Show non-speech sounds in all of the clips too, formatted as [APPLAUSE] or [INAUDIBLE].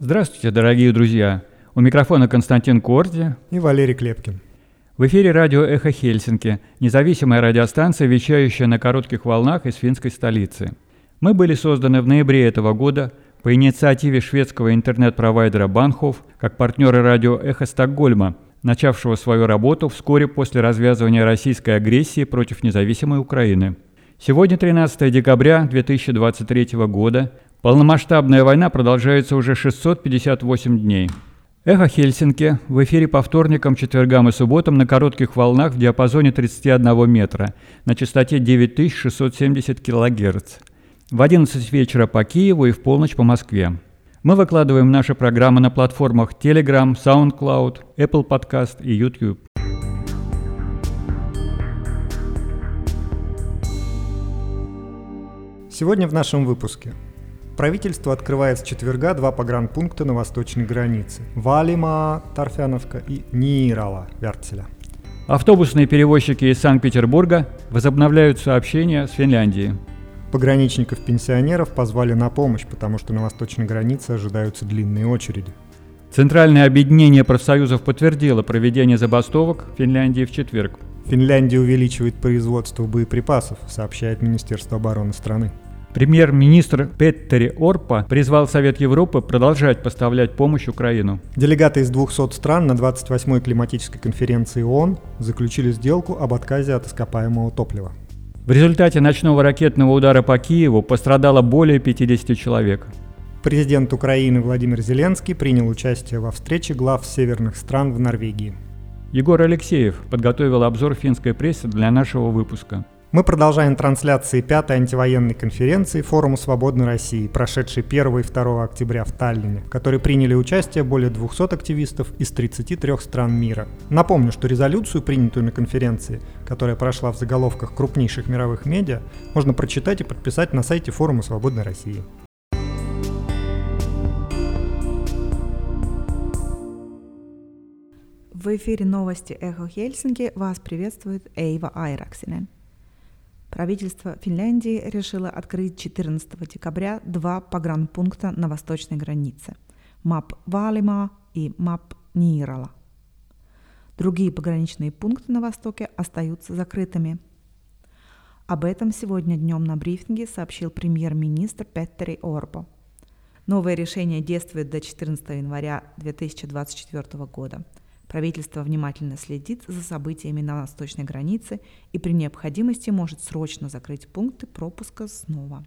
Здравствуйте, дорогие друзья! У микрофона Константин Корди и Валерий Клепкин. В эфире радио «Эхо Хельсинки», независимая радиостанция, вещающая на коротких волнах из финской столицы. Мы были созданы в ноябре этого года по инициативе шведского интернет-провайдера Банхов как партнеры радио «Эхо Стокгольма», начавшего свою работу вскоре после развязывания российской агрессии против независимой Украины. Сегодня 13 декабря 2023 года, Полномасштабная война продолжается уже 658 дней. Эхо Хельсинки в эфире по вторникам, четвергам и субботам на коротких волнах в диапазоне 31 метра на частоте 9670 кГц. В 11 вечера по Киеву и в полночь по Москве. Мы выкладываем наши программы на платформах Telegram, SoundCloud, Apple Podcast и YouTube. Сегодня в нашем выпуске – Правительство открывает с четверга два погранпункта на восточной границе – Валима, Тарфяновка и Нирала, Вертеля. Автобусные перевозчики из Санкт-Петербурга возобновляют сообщения с Финляндией. Пограничников-пенсионеров позвали на помощь, потому что на восточной границе ожидаются длинные очереди. Центральное объединение профсоюзов подтвердило проведение забастовок в Финляндии в четверг. Финляндия увеличивает производство боеприпасов, сообщает Министерство обороны страны. Премьер-министр Петтери Орпа призвал Совет Европы продолжать поставлять помощь Украину. Делегаты из 200 стран на 28-й климатической конференции ООН заключили сделку об отказе от ископаемого топлива. В результате ночного ракетного удара по Киеву пострадало более 50 человек. Президент Украины Владимир Зеленский принял участие во встрече глав северных стран в Норвегии. Егор Алексеев подготовил обзор финской прессы для нашего выпуска. Мы продолжаем трансляции пятой антивоенной конференции Форума Свободной России, прошедшей 1 и 2 октября в Таллине, в которой приняли участие более 200 активистов из 33 стран мира. Напомню, что резолюцию, принятую на конференции, которая прошла в заголовках крупнейших мировых медиа, можно прочитать и подписать на сайте Форума Свободной России. В эфире новости «Эхо Хельсинки» вас приветствует Эйва Айраксинен. Правительство Финляндии решило открыть 14 декабря два погранпункта на восточной границе – МАП Валима и МАП Нирала. Другие пограничные пункты на востоке остаются закрытыми. Об этом сегодня днем на брифинге сообщил премьер-министр Петтери Орбо. Новое решение действует до 14 января 2024 года – Правительство внимательно следит за событиями на восточной границе и при необходимости может срочно закрыть пункты пропуска снова.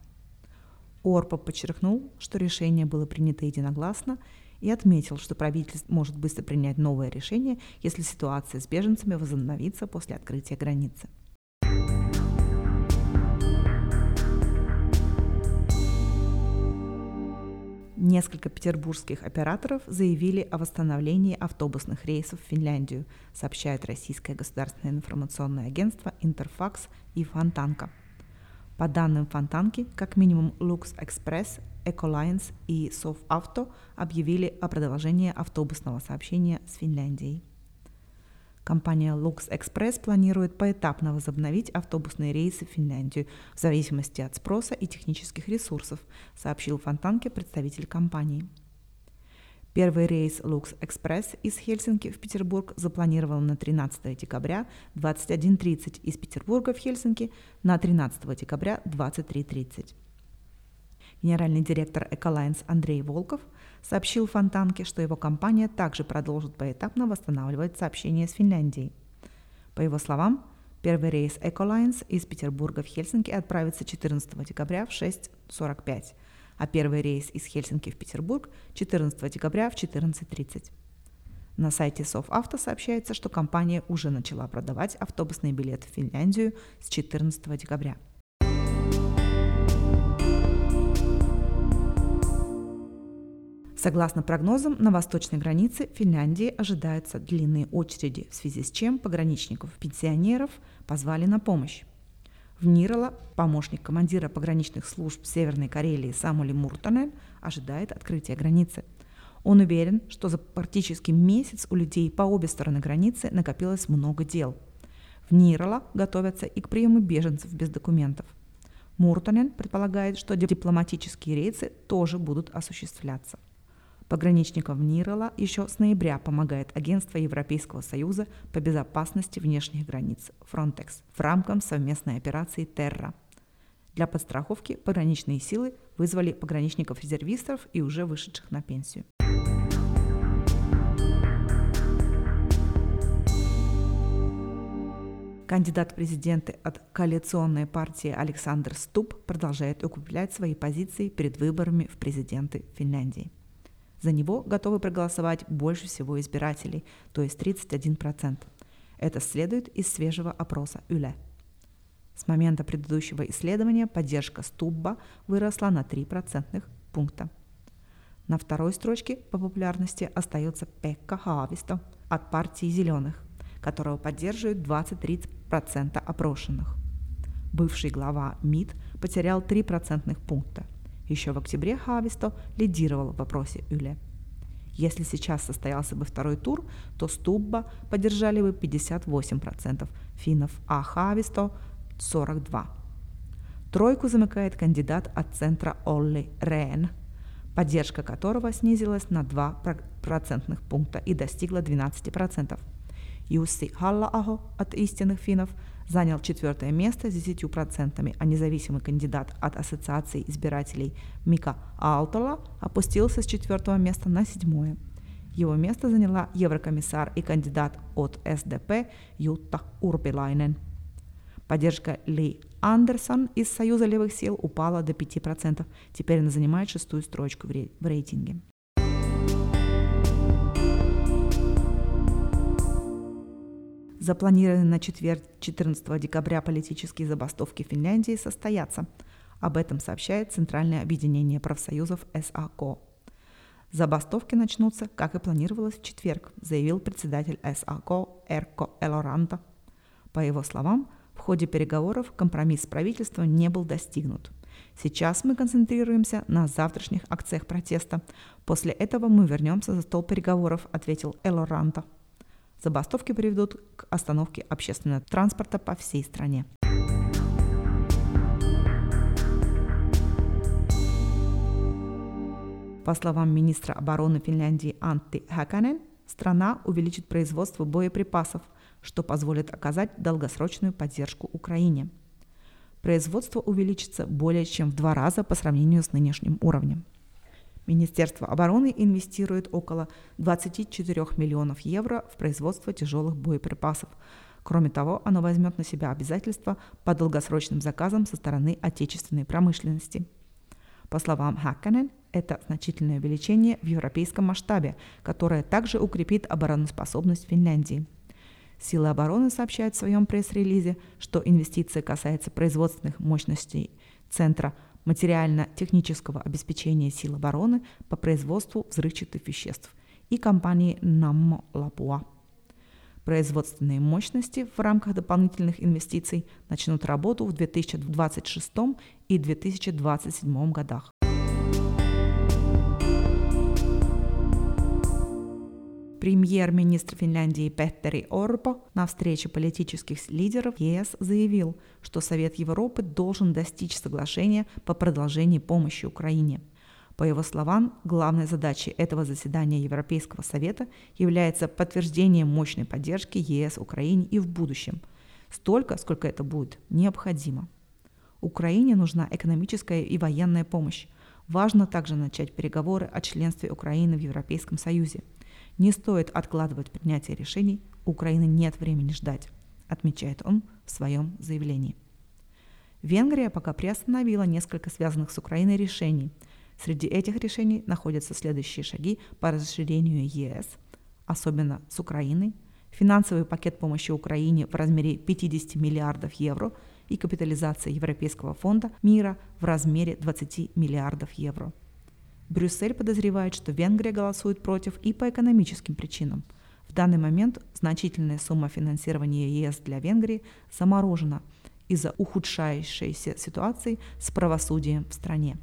Орпа подчеркнул, что решение было принято единогласно и отметил, что правительство может быстро принять новое решение, если ситуация с беженцами возобновится после открытия границы. Несколько петербургских операторов заявили о восстановлении автобусных рейсов в Финляндию, сообщает российское государственное информационное агентство Интерфакс и Фонтанка. По данным Фонтанки, как минимум Lux Express, Ecolines и Совавто объявили о продолжении автобусного сообщения с Финляндией. Компания Lux Express планирует поэтапно возобновить автобусные рейсы в Финляндию в зависимости от спроса и технических ресурсов, сообщил Фонтанке представитель компании. Первый рейс Lux Express из Хельсинки в Петербург запланирован на 13 декабря 21.30, из Петербурга в Хельсинки на 13 декабря 23.30. Генеральный директор Эколайнс Андрей Волков сообщил Фонтанке, что его компания также продолжит поэтапно восстанавливать сообщения с Финляндией. По его словам, первый рейс Эколайнс из Петербурга в Хельсинки отправится 14 декабря в 6.45, а первый рейс из Хельсинки в Петербург 14 декабря в 14.30. На сайте Совавто сообщается, что компания уже начала продавать автобусные билеты в Финляндию с 14 декабря. Согласно прогнозам, на восточной границе Финляндии ожидаются длинные очереди, в связи с чем пограничников-пенсионеров позвали на помощь. В Нирала помощник командира пограничных служб Северной Карелии Самули Муртанен ожидает открытия границы. Он уверен, что за практически месяц у людей по обе стороны границы накопилось много дел. В Нирала готовятся и к приему беженцев без документов. Муртанен предполагает, что дипломатические рейсы тоже будут осуществляться. Пограничникам Нирала еще с ноября помогает Агентство Европейского Союза по безопасности внешних границ Frontex в рамках совместной операции Терра. Для подстраховки пограничные силы вызвали пограничников-резервистов и уже вышедших на пенсию. Кандидат в президенты от коалиционной партии Александр Ступ продолжает укреплять свои позиции перед выборами в президенты Финляндии. За него готовы проголосовать больше всего избирателей, то есть 31%. Это следует из свежего опроса ЮЛЕ. С момента предыдущего исследования поддержка Стубба выросла на 3 процентных пункта. На второй строчке по популярности остается Пекка Хависто от партии «Зеленых», которого поддерживают 23% опрошенных. Бывший глава МИД потерял 3 процентных пункта – еще в октябре Хависто лидировал в вопросе Юле. Если сейчас состоялся бы второй тур, то Стубба поддержали бы 58% финнов, а Хависто – 42%. Тройку замыкает кандидат от центра Олли Рен, поддержка которого снизилась на 2 процентных пункта и достигла 12%. Юсси Халлаахо от истинных финнов занял четвертое место с 10%, а независимый кандидат от Ассоциации избирателей Мика Алтола опустился с четвертого места на седьмое. Его место заняла еврокомиссар и кандидат от СДП Ютта Урпилайнен. Поддержка Ли Андерсон из Союза левых сил упала до 5%. Теперь она занимает шестую строчку в рейтинге. Запланированные на четверг 14 декабря политические забастовки Финляндии состоятся. Об этом сообщает Центральное объединение профсоюзов САКО. Забастовки начнутся, как и планировалось в четверг, заявил председатель САКО Эрко Элоранта. По его словам, в ходе переговоров компромисс с правительством не был достигнут. Сейчас мы концентрируемся на завтрашних акциях протеста. После этого мы вернемся за стол переговоров, ответил Элоранта. Забастовки приведут к остановке общественного транспорта по всей стране. По словам министра обороны Финляндии Анtti Хаканен, страна увеличит производство боеприпасов, что позволит оказать долгосрочную поддержку Украине. Производство увеличится более чем в два раза по сравнению с нынешним уровнем. Министерство обороны инвестирует около 24 миллионов евро в производство тяжелых боеприпасов. Кроме того, оно возьмет на себя обязательства по долгосрочным заказам со стороны отечественной промышленности. По словам Хакканен, это значительное увеличение в европейском масштабе, которое также укрепит обороноспособность Финляндии. Силы обороны сообщают в своем пресс-релизе, что инвестиция касается производственных мощностей Центра материально-технического обеспечения сил обороны по производству взрывчатых веществ и компании Наммо Лапуа. Производственные мощности в рамках дополнительных инвестиций начнут работу в 2026 и 2027 годах. Премьер-министр Финляндии Петтери Орпо на встрече политических лидеров ЕС заявил, что Совет Европы должен достичь соглашения по продолжению помощи Украине. По его словам, главной задачей этого заседания Европейского Совета является подтверждение мощной поддержки ЕС Украине и в будущем, столько, сколько это будет необходимо. Украине нужна экономическая и военная помощь. Важно также начать переговоры о членстве Украины в Европейском Союзе – не стоит откладывать принятие решений, у Украины нет времени ждать, отмечает он в своем заявлении. Венгрия пока приостановила несколько связанных с Украиной решений. Среди этих решений находятся следующие шаги по расширению ЕС, особенно с Украиной, финансовый пакет помощи Украине в размере 50 миллиардов евро и капитализация Европейского фонда мира в размере 20 миллиардов евро – Брюссель подозревает, что Венгрия голосует против и по экономическим причинам. В данный момент значительная сумма финансирования ЕС для Венгрии заморожена из-за ухудшающейся ситуации с правосудием в стране.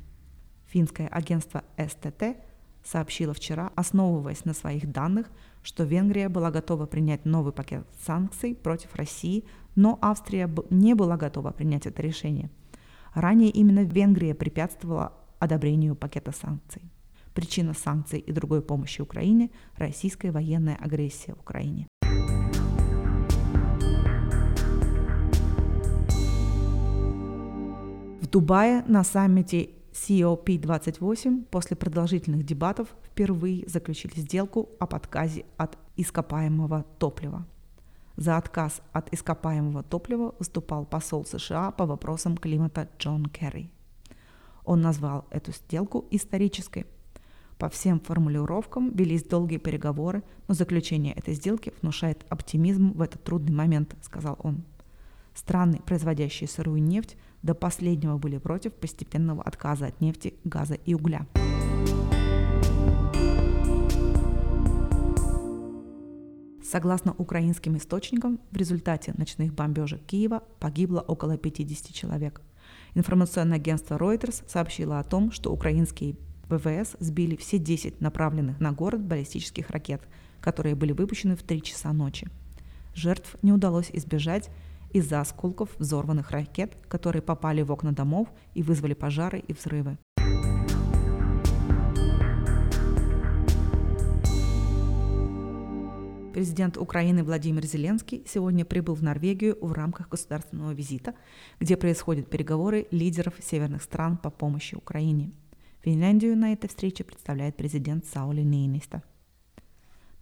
Финское агентство СТТ сообщило вчера, основываясь на своих данных, что Венгрия была готова принять новый пакет санкций против России, но Австрия не была готова принять это решение. Ранее именно Венгрия препятствовала одобрению пакета санкций. Причина санкций и другой помощи Украине – российская военная агрессия в Украине. В Дубае на саммите COP28 после продолжительных дебатов впервые заключили сделку о подказе от ископаемого топлива. За отказ от ископаемого топлива выступал посол США по вопросам климата Джон Керри. Он назвал эту сделку исторической. По всем формулировкам велись долгие переговоры, но заключение этой сделки внушает оптимизм в этот трудный момент, сказал он. Страны, производящие сырую нефть, до последнего были против постепенного отказа от нефти, газа и угля. Согласно украинским источникам, в результате ночных бомбежек Киева погибло около 50 человек. Информационное агентство Reuters сообщило о том, что украинские ВВС сбили все 10 направленных на город баллистических ракет, которые были выпущены в 3 часа ночи. Жертв не удалось избежать из-за осколков взорванных ракет, которые попали в окна домов и вызвали пожары и взрывы. Президент Украины Владимир Зеленский сегодня прибыл в Норвегию в рамках государственного визита, где происходят переговоры лидеров северных стран по помощи Украине. Финляндию на этой встрече представляет президент Саули Нейниста.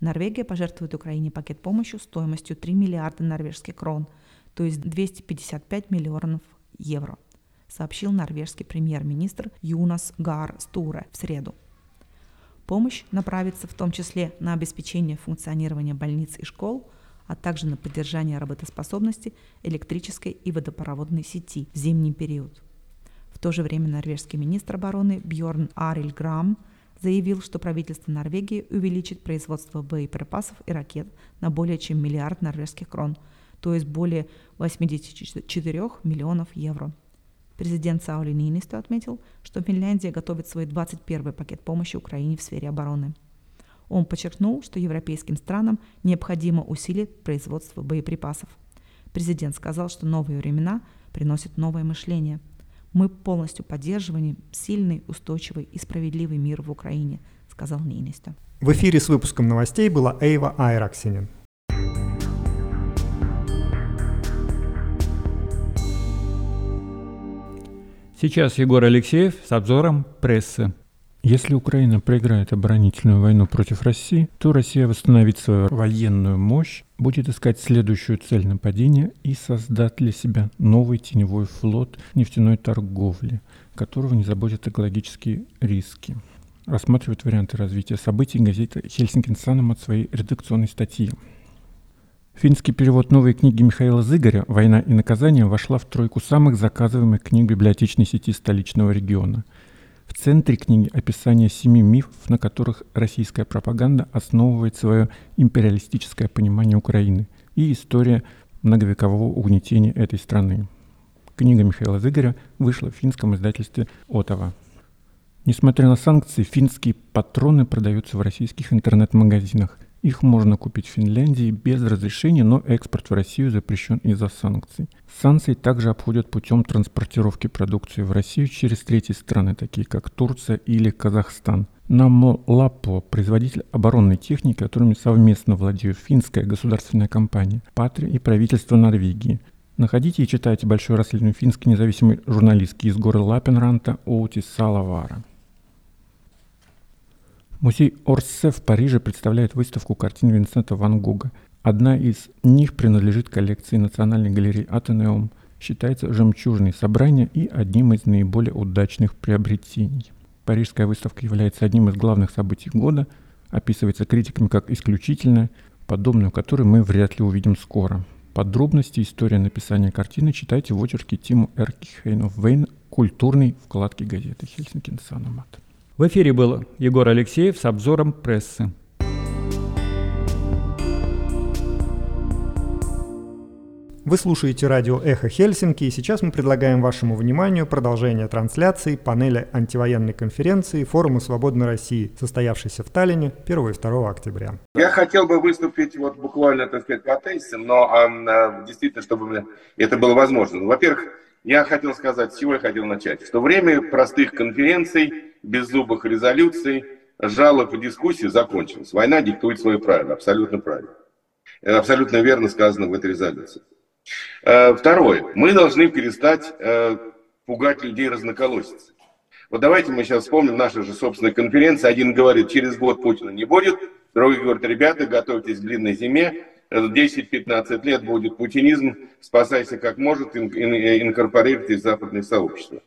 Норвегия пожертвует Украине пакет помощи стоимостью 3 миллиарда норвежских крон, то есть 255 миллионов евро, сообщил норвежский премьер-министр Юнас Гар Стуре в среду. Помощь направится в том числе на обеспечение функционирования больниц и школ, а также на поддержание работоспособности электрической и водопроводной сети в зимний период. В то же время норвежский министр обороны Бьорн Ариль Грам заявил, что правительство Норвегии увеличит производство боеприпасов и ракет на более чем миллиард норвежских крон, то есть более 84 миллионов евро – Президент Саули Нинисто отметил, что Финляндия готовит свой 21-й пакет помощи Украине в сфере обороны. Он подчеркнул, что европейским странам необходимо усилить производство боеприпасов. Президент сказал, что новые времена приносят новое мышление. Мы полностью поддерживаем сильный, устойчивый и справедливый мир в Украине, сказал Нинисто. В эфире с выпуском новостей была Эйва Айраксинин. Сейчас Егор Алексеев с обзором прессы. Если Украина проиграет оборонительную войну против России, то Россия восстановит свою военную мощь, будет искать следующую цель нападения и создать для себя новый теневой флот нефтяной торговли, которого не заботят экологические риски. Рассматривает варианты развития событий газета «Хельсинкин Саном» от своей редакционной статьи. Финский перевод новой книги Михаила Зыгоря «Война и наказание» вошла в тройку самых заказываемых книг библиотечной сети столичного региона. В центре книги описание семи мифов, на которых российская пропаганда основывает свое империалистическое понимание Украины и история многовекового угнетения этой страны. Книга Михаила Зыгоря вышла в финском издательстве «Отова». Несмотря на санкции, финские патроны продаются в российских интернет-магазинах – их можно купить в Финляндии без разрешения, но экспорт в Россию запрещен из-за санкций. Санкции также обходят путем транспортировки продукции в Россию через третьи страны, такие как Турция или Казахстан. Намолапо – производитель оборонной техники, которыми совместно владеют финская государственная компания, Патри и правительство Норвегии. Находите и читайте большое расследование финской независимой журналистки из города Лапенранта Оути Салавара. Музей Орсе в Париже представляет выставку картин Винсента Ван Гога. Одна из них принадлежит коллекции Национальной галереи Атенеум, считается жемчужной собрания и одним из наиболее удачных приобретений. Парижская выставка является одним из главных событий года, описывается критиками как исключительная, подобную которой мы вряд ли увидим скоро. Подробности истории написания картины читайте в очерке Тиму Эркихейнов Вейн культурной вкладки газеты Хельсинки Санамат. В эфире был Егор Алексеев с обзором прессы. Вы слушаете радио «Эхо Хельсинки», и сейчас мы предлагаем вашему вниманию продолжение трансляции панели антивоенной конференции Форума Свободной России, состоявшейся в Таллине 1 и 2 октября. Я хотел бы выступить вот буквально, так сказать, по тезисам, но э, действительно, чтобы это было возможно. Во-первых, я хотел сказать, с чего я хотел начать, что время простых конференций беззубых резолюций жалоб и дискуссий закончилась. Война диктует свои правила, абсолютно правильно. Абсолютно верно сказано в этой резолюции. Э, второе. Мы должны перестать э, пугать людей разноколосицей. Вот давайте мы сейчас вспомним наши же собственные конференции. Один говорит, через год Путина не будет. Другой говорит, ребята, готовьтесь к длинной зиме. 10-15 лет будет путинизм. Спасайся как может, инкорпорируйтесь в западное сообщество.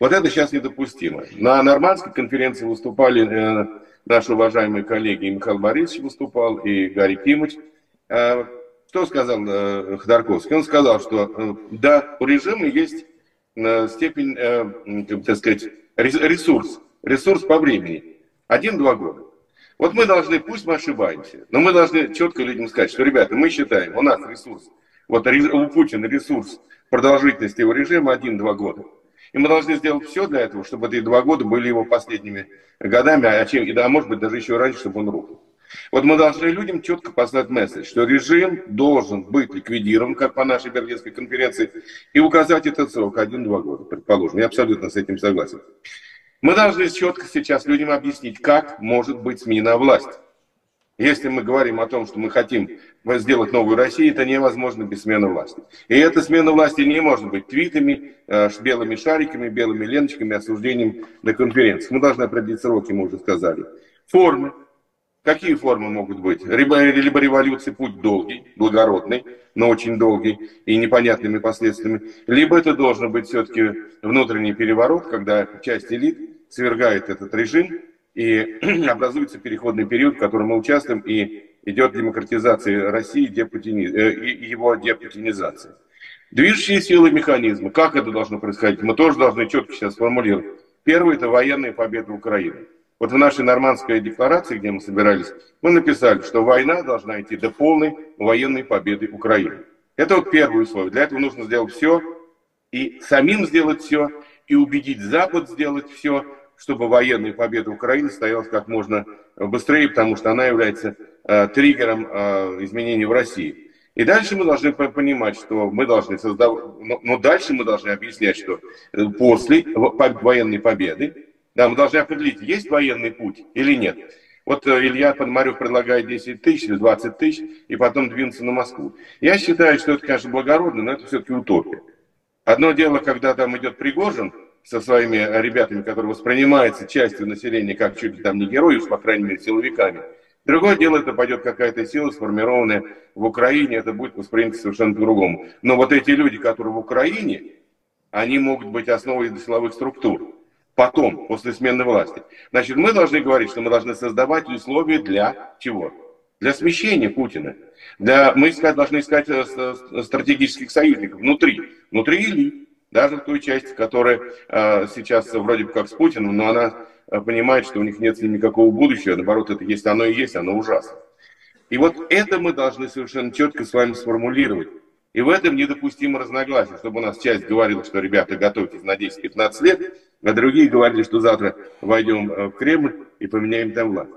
Вот это сейчас недопустимо. На нормандской конференции выступали э, наши уважаемые коллеги, и Михаил Борисович выступал, и Гарри Кимыч. Э, что сказал э, Ходорковский? Он сказал, что э, да, у режима есть э, степень, э, так сказать, ресурс, ресурс по времени. Один-два года. Вот мы должны, пусть мы ошибаемся, но мы должны четко людям сказать, что, ребята, мы считаем, у нас ресурс, вот у Путина ресурс продолжительности его режима один-два года. И мы должны сделать все для этого, чтобы эти два года были его последними годами, а, чем, и да, может быть, даже еще раньше, чтобы он рухнул. Вот мы должны людям четко послать месседж, что режим должен быть ликвидирован, как по нашей Берлинской конференции, и указать этот срок один-два года, предположим. Я абсолютно с этим согласен. Мы должны четко сейчас людям объяснить, как может быть сменена власть. Если мы говорим о том, что мы хотим сделать новую Россию, это невозможно без смены власти. И эта смена власти не может быть твитами, э, белыми шариками, белыми ленточками, осуждением на конференциях. Мы должны определить сроки, мы уже сказали. Формы. Какие формы могут быть? Либо, либо революции путь долгий, благородный, но очень долгий и непонятными последствиями. Либо это должен быть все-таки внутренний переворот, когда часть элит свергает этот режим, и [CLEARS THROAT] образуется переходный период, в котором мы участвуем, и идет демократизация России депутини... Э, и его депутинизация. Движущие силы механизмы. Как это должно происходить? Мы тоже должны четко сейчас сформулировать. Первое – это военная победа Украины. Вот в нашей нормандской декларации, где мы собирались, мы написали, что война должна идти до полной военной победы Украины. Это вот первое условие. Для этого нужно сделать все, и самим сделать все, и убедить Запад сделать все, чтобы военная победа Украины состоялась как можно быстрее, потому что она является э, триггером э, изменений в России. И дальше мы должны понимать, что мы должны создавать, но, но дальше мы должны объяснять, что э, после военной победы, да, мы должны определить, есть военный путь или нет. Вот э, Илья Пономарев предлагает 10 тысяч или 20 тысяч, и потом двинуться на Москву. Я считаю, что это, конечно, благородно, но это все-таки утопия. Одно дело, когда там идет Пригожин, со своими ребятами, которые воспринимаются частью населения как чуть ли там не герои, по крайней мере силовиками. Другое дело, это пойдет какая-то сила, сформированная в Украине, это будет воспринято совершенно по-другому. Но вот эти люди, которые в Украине, они могут быть основой силовых структур. Потом, после смены власти. Значит, мы должны говорить, что мы должны создавать условия для чего? Для смещения Путина. Для, мы искать, должны искать э, стратегических союзников внутри. Внутри элит даже в той части, которая э, сейчас вроде бы как с Путиным, но она э, понимает, что у них нет с ним никакого будущего, наоборот, это есть оно и есть, оно ужасно. И вот это мы должны совершенно четко с вами сформулировать. И в этом недопустимо разногласие, чтобы у нас часть говорила, что ребята готовьтесь на 10-15 лет, а другие говорили, что завтра войдем в Кремль и поменяем там власть.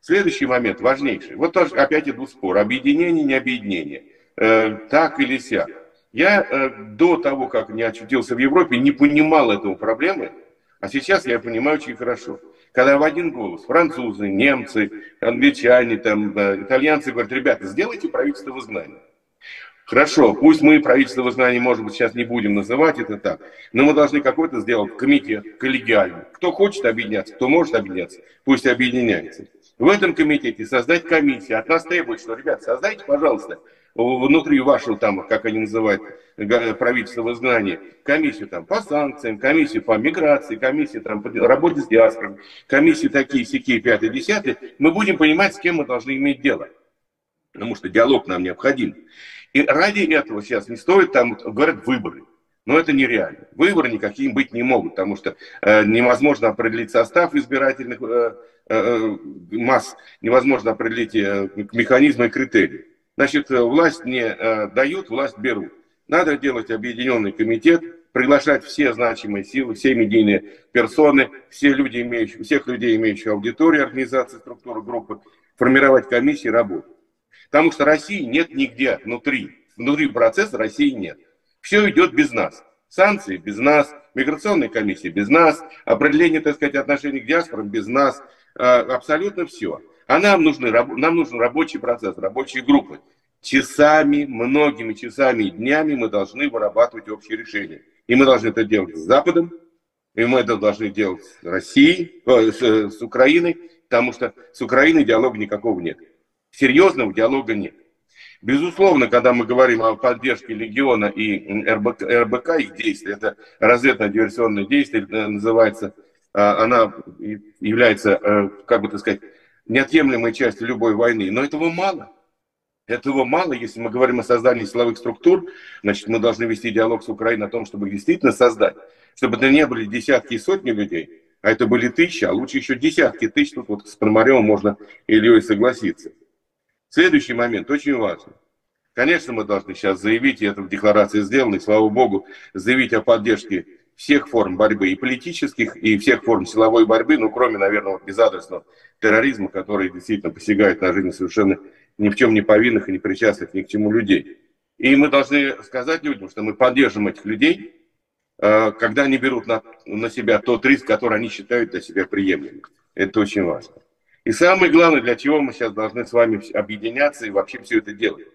Следующий момент, важнейший. Вот тоже опять идут споры. Объединение, не объединение. Э, так или сяк. Я э, до того, как не очутился в Европе, не понимал этого проблемы, а сейчас я понимаю очень хорошо. Когда в один голос французы, немцы, англичане, там, э, итальянцы говорят, ребята, сделайте правительство в изгнании. Хорошо, пусть мы правительство в изгнании, может быть, сейчас не будем называть это так, но мы должны какой-то сделать комитет коллегиальный. Кто хочет объединяться, кто может объединяться, пусть объединяется. В этом комитете создать комиссию. От нас требуют, что, ребят, создайте, пожалуйста, внутри вашего, там, как они называют, правительства в изгнании, комиссию там по санкциям, комиссию по миграции, комиссию там по работе с диаспором, комиссию такие, сякие, пятые, десятые, мы будем понимать, с кем мы должны иметь дело. Потому что диалог нам необходим. И ради этого сейчас не стоит там, говорят, выборы. Но это нереально. Выборы никакие быть не могут, потому что э, невозможно определить состав избирательных э, э, масс, невозможно определить э, механизмы и критерии. Значит, э, власть не э, дают, власть берут. Надо делать объединенный комитет, приглашать все значимые силы, все медийные персоны, все люди, имеющие, всех людей, имеющих аудиторию, организации, структуры, группы, формировать комиссии, работу. Потому что России нет нигде внутри. Внутри процесса России нет. Все идет без нас. Санкции без нас, миграционные комиссии без нас, определение, так сказать, отношений к диаспорам без нас, абсолютно все. А нам, нужны, нам нужен рабочий процесс, рабочие группы. Часами, многими часами и днями мы должны вырабатывать общие решения. И мы должны это делать с Западом, и мы это должны делать с Россией, э, с, с Украиной, потому что с Украиной диалога никакого нет. Серьезного диалога нет. Безусловно, когда мы говорим о поддержке Легиона и РБК, РБК их действий, это разведно-диверсионное действие, э, называется, э, она является, как бы так сказать, неотъемлемой частью любой войны. Но этого мало. Этого мало, если мы говорим о создании силовых структур, значит, мы должны вести диалог с Украиной о том, чтобы действительно создать, чтобы это не были десятки и сотни людей, а это были тысячи, а лучше еще десятки тысяч, тут вот с Пономаревым можно Ильей согласиться. Следующий момент очень важный. Конечно, мы должны сейчас заявить, и это в декларации сделано, и слава богу, заявить о поддержке всех форм борьбы, и политических, и всех форм силовой борьбы, ну, кроме, наверное, вот безадресного терроризма, который действительно посягает на жизнь совершенно ни в чем не повинных и не причастных ни к чему людей. И мы должны сказать людям, что мы поддержим этих людей, э, когда они берут на, на себя тот риск, который они считают для себя приемлемым. Это очень важно. И самое главное, для чего мы сейчас должны с вами объединяться и вообще все это делать.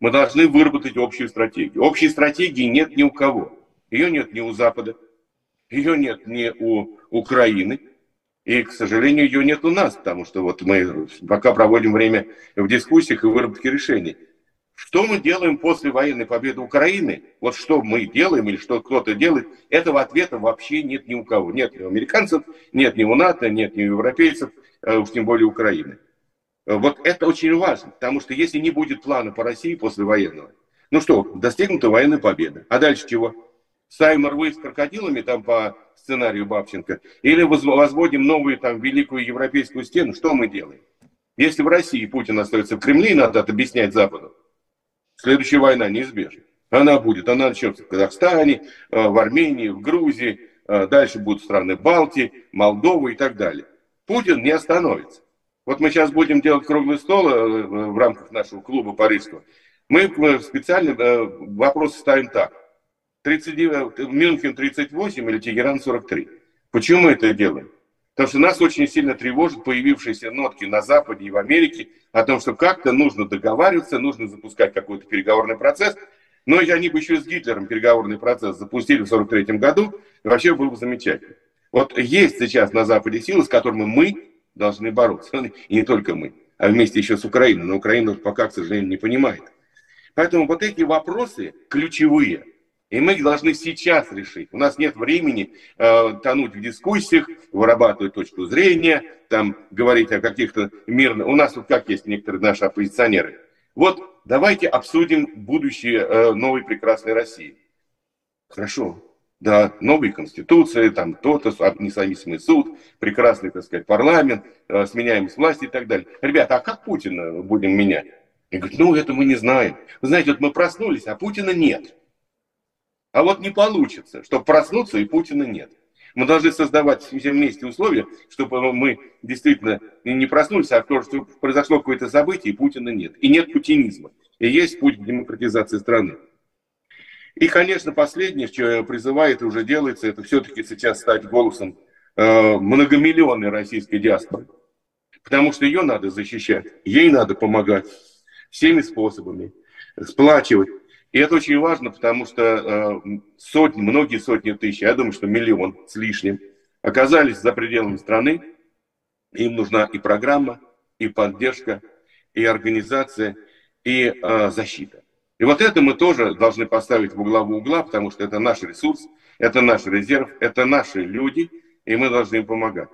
Мы должны выработать общую стратегию. Общей стратегии нет ни у кого. Ее нет ни у Запада, ее нет ни у Украины, и, к сожалению, ее нет у нас, потому что вот мы пока проводим время в дискуссиях и выработке решений. Что мы делаем после военной победы Украины? Вот что мы делаем или что кто-то делает, этого ответа вообще нет ни у кого. Нет ни у американцев, нет ни у НАТО, нет ни у европейцев, а уж тем более Украины. Вот это очень важно, потому что если не будет плана по России после военного, ну что, достигнута военная победа. А дальше чего? Ставим рвы с крокодилами там по сценарию Бабченко, или возводим новую там великую европейскую стену, что мы делаем? Если в России Путин остается в Кремле, надо объяснять Западу, следующая война неизбежна. Она будет, она начнется в Казахстане, э, в Армении, в Грузии, э, дальше будут страны Балтии, Молдова и так далее. Путин не остановится. Вот мы сейчас будем делать круглый стол э, в рамках нашего клуба парижского. Мы специально вопрос ставим так. 39, Мюнхен 38 или Тегеран 43. Почему мы это делаем? Потому что нас очень сильно тревожат появившиеся нотки на Западе и в Америке о том, что как-то нужно договариваться, нужно запускать какой-то переговорный процесс. Но они бы еще с Гитлером переговорный процесс запустили в 43 году, и вообще было бы замечательно. Вот есть сейчас на Западе силы, с которыми мы должны бороться. [LAUGHS] И не только мы, а вместе еще с Украиной. Но Украина пока, к сожалению, не понимает. Поэтому вот эти вопросы ключевые – и мы должны сейчас решить. У нас нет времени э, тонуть в дискуссиях, вырабатывать точку зрения, там говорить о каких-то мирных... У нас вот как есть некоторые наши оппозиционеры. Вот давайте обсудим будущее э, новой прекрасной России. Хорошо. Да, новые конституции, там то-то, независимый суд, прекрасный, так сказать, парламент, э, сменяемость власти и так далее. Ребята, а как Путина будем менять? И говорят, ну это мы не знаем. Вы знаете, вот мы проснулись, а Путина нет. А вот не получится, чтобы проснуться и Путина нет. Мы должны создавать все вместе условия, чтобы мы действительно не проснулись, а то, что произошло какое-то событие, и Путина нет. И нет путинизма. И есть путь к демократизации страны. И, конечно, последнее, что призывает и уже делается, это все-таки сейчас стать голосом э, многомиллионной российской диаспоры. Потому что ее надо защищать, ей надо помогать всеми способами, сплачивать и это очень важно, потому что э, сотни, многие сотни тысяч, я думаю, что миллион с лишним, оказались за пределами страны. Им нужна и программа, и поддержка, и организация, и э, защита. И вот это мы тоже должны поставить в углову угла, потому что это наш ресурс, это наш резерв, это наши люди, и мы должны им помогать.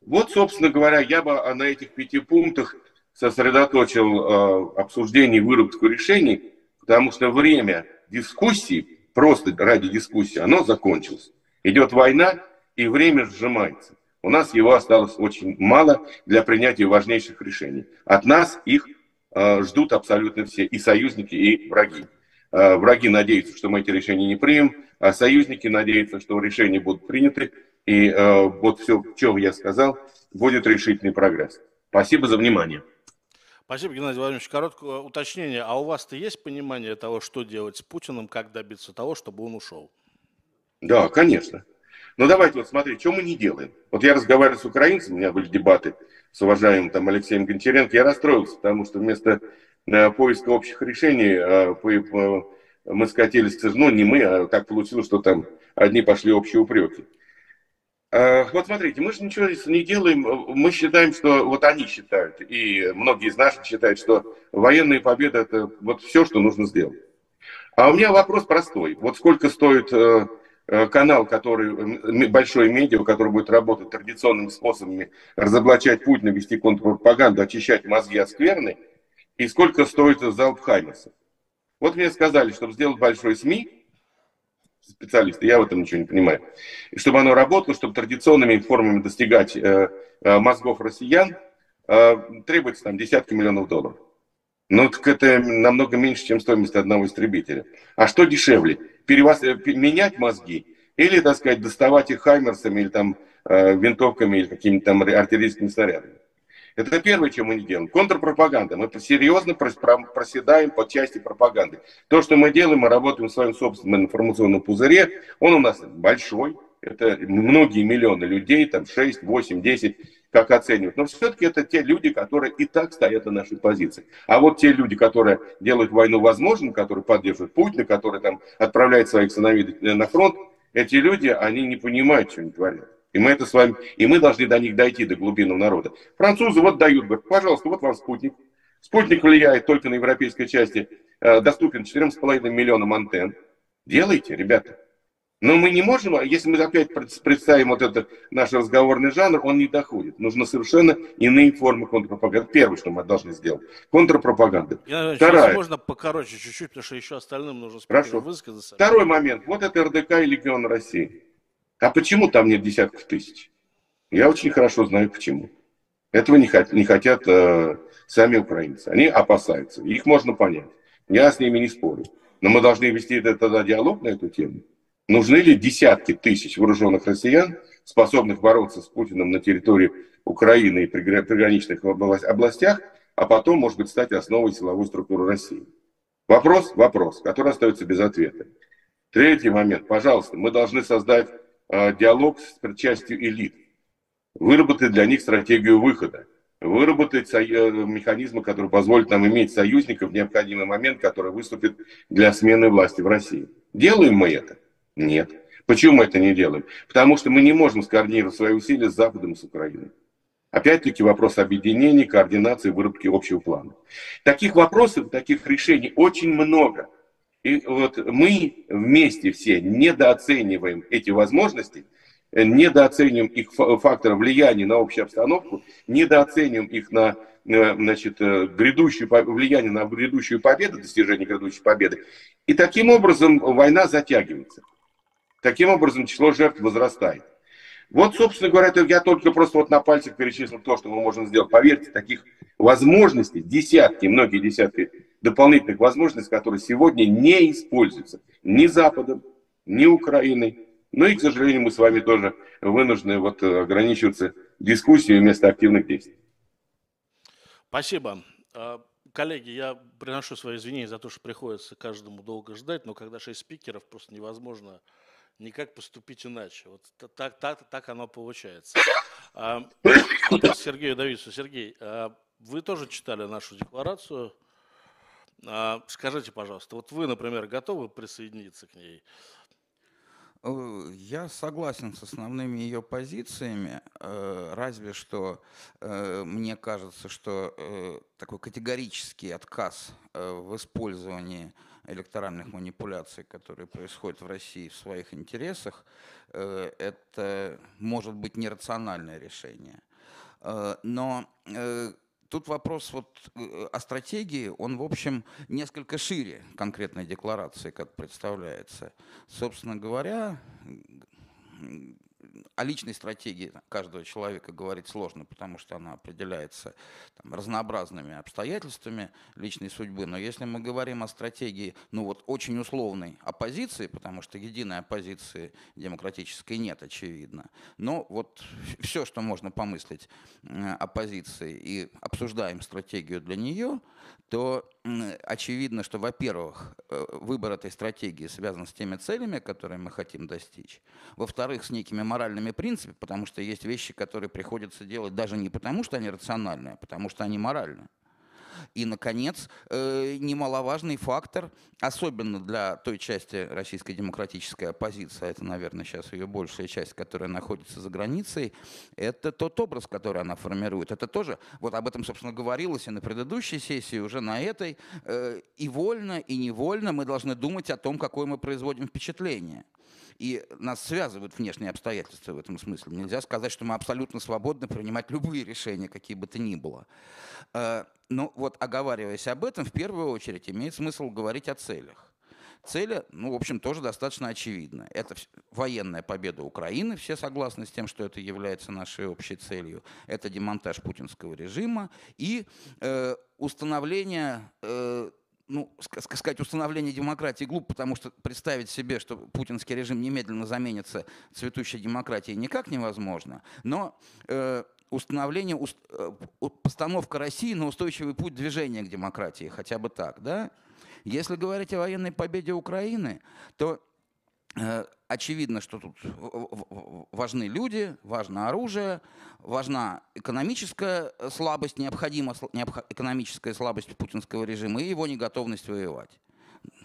Вот, собственно говоря, я бы на этих пяти пунктах сосредоточил э, обсуждение выработку решений, Потому что время дискуссии, просто ради дискуссии, оно закончилось. Идет война, и время сжимается. У нас его осталось очень мало для принятия важнейших решений. От нас их э, ждут абсолютно все, и союзники, и враги. Э, враги надеются, что мы эти решения не примем, а союзники надеются, что решения будут приняты. И э, вот все, о чем я сказал, будет решительный прогресс. Спасибо за внимание. Спасибо, Геннадий Владимирович. Короткое уточнение. А у вас-то есть понимание того, что делать с Путиным, как добиться того, чтобы он ушел? Да, конечно. Но давайте вот смотреть, что мы не делаем. Вот я разговаривал с украинцами, у меня были дебаты с уважаемым там Алексеем Гончаренко, я расстроился, потому что вместо э, поиска общих решений э, по, по, мы скатились, ну не мы, а так получилось, что там одни пошли общие упреки. Э, вот смотрите, мы же ничего не делаем, мы считаем, что, вот они считают, и многие из нас считают, что военная победа это вот все, что нужно сделать. А у меня вопрос простой. Вот сколько стоит э, э, канал, который, большой медиа, который будет работать традиционными способами, разоблачать Путина, вести контрпропаганду, очищать мозги от скверны, и сколько стоит залп Хаймерса? Вот мне сказали, чтобы сделать большой СМИ, специалисты, я в этом ничего не понимаю. И чтобы оно работало, чтобы традиционными формами достигать э, э, мозгов россиян, э, требуется там десятки миллионов долларов. Ну, так это намного меньше, чем стоимость одного истребителя. А что дешевле? Перевос... Э, менять мозги или, так сказать, доставать их хаймерсами или там э, винтовками или какими-то там артиллерийскими снарядами? Это первое, чем мы не делаем. Контрпропаганда. Мы серьезно проседаем по части пропаганды. То, что мы делаем, мы работаем в своем собственном информационном пузыре. Он у нас большой. Это многие миллионы людей, там 6, 8, 10, как оценивают. Но все-таки это те люди, которые и так стоят на нашей позиции. А вот те люди, которые делают войну возможным, которые поддерживают Путина, которые там отправляют своих сыновей на фронт, эти люди, они не понимают, что они творят. И мы это с вами, и мы должны до них дойти, до глубинного народа. Французы вот дают, говорят, пожалуйста, вот вам спутник. Спутник влияет только на европейской части, э, доступен 4,5 миллионам антенн. Делайте, ребята. Но мы не можем, а если мы опять представим вот этот наш разговорный жанр, он не доходит. Нужно совершенно иные формы контрпропаганды. Первое, что мы должны сделать. Контрпропаганда. Я, Вторая. Можно покороче чуть-чуть, потому что еще остальным нужно Хорошо. высказаться. Второй момент. Вот это РДК и Легион России. А почему там нет десятков тысяч? Я очень хорошо знаю почему. Этого не, хот, не хотят э, сами украинцы. Они опасаются. Их можно понять. Я с ними не спорю. Но мы должны вести тогда диалог на эту тему. Нужны ли десятки тысяч вооруженных россиян, способных бороться с Путиным на территории Украины и приграничных областях, а потом, может быть, стать основой силовой структуры России? Вопрос, вопрос, который остается без ответа. Третий момент. Пожалуйста, мы должны создать диалог с причастью элит, выработать для них стратегию выхода, выработать э, механизмы, которые позволят нам иметь союзников в необходимый момент, который выступит для смены власти в России. Делаем мы это? Нет. Почему мы это не делаем? Потому что мы не можем скоординировать свои усилия с Западом и с Украиной. Опять-таки вопрос объединения, координации, выработки общего плана. Таких вопросов, таких решений очень много – и вот мы вместе все недооцениваем эти возможности, недооцениваем их фактор влияния на общую обстановку, недооцениваем их на э, значит, э, грядущую, влияние на грядущую победу, достижение грядущей победы. И таким образом война затягивается. Таким образом число жертв возрастает. Вот, собственно говоря, я только просто вот на пальцах перечислил то, что мы можем сделать. Поверьте, таких возможностей десятки, многие десятки дополнительных возможностей, которые сегодня не используются ни Западом, ни Украиной. Ну и, к сожалению, мы с вами тоже вынуждены вот э, ограничиваться дискуссией вместо активных действий. Спасибо. А, коллеги, я приношу свои извинения за то, что приходится каждому долго ждать, но когда шесть спикеров, просто невозможно никак поступить иначе. Вот так, так, так оно получается. А, Сергею Давидовичу. Сергей, а, вы тоже читали нашу декларацию. А, скажите, пожалуйста, вот вы, например, готовы присоединиться к ней? Э, я согласен с основными ее позициями, э, разве что э, мне кажется, что такой категорический отказ в использовании электоральных манипуляций, которые происходят в России в своих интересах, это может быть нерациональное решение. Но Тут вопрос вот э, о стратегии, он, в общем, несколько шире конкретной декларации, как представляется. Собственно говоря, о личной стратегии каждого человека говорить сложно, потому что она определяется там, разнообразными обстоятельствами личной судьбы. Но если мы говорим о стратегии, ну вот очень условной оппозиции, потому что единой оппозиции демократической нет, очевидно. Но вот все, что можно помыслить оппозиции и обсуждаем стратегию для нее, то очевидно, что, во-первых, э, выбор этой стратегии связан с теми целями, которые мы хотим достичь. Во-вторых, с некими моральными принципами, потому что есть вещи, которые приходится делать даже не потому, что они рациональные, а потому что они моральные. И, наконец, э, немаловажный фактор, особенно для той части российской демократической оппозиции, это, наверное, сейчас ее большая часть, которая находится за границей, это тот образ, который она формирует. Это тоже, вот об этом, собственно, говорилось и на предыдущей сессии, уже на этой. Э, и вольно, и невольно мы должны думать о том, какое мы производим впечатление. И нас связывают внешние обстоятельства в этом смысле. Нельзя сказать, что мы абсолютно свободны принимать любые решения, какие бы то ни было. Но ну, вот оговариваясь об этом, в первую очередь имеет смысл говорить о целях. Цели, ну, в общем, тоже достаточно очевидны. Это военная победа Украины, все согласны с тем, что это является нашей общей целью. Это демонтаж путинского режима и э, установление э, ну, сказать, установление демократии глупо, потому что представить себе, что путинский режим немедленно заменится цветущей демократией, никак невозможно. Но э, установление, уст, э, постановка России на устойчивый путь движения к демократии, хотя бы так, да? Если говорить о военной победе Украины, то э, очевидно, что тут важны люди, важно оружие, важна экономическая слабость, необходима экономическая слабость путинского режима и его неготовность воевать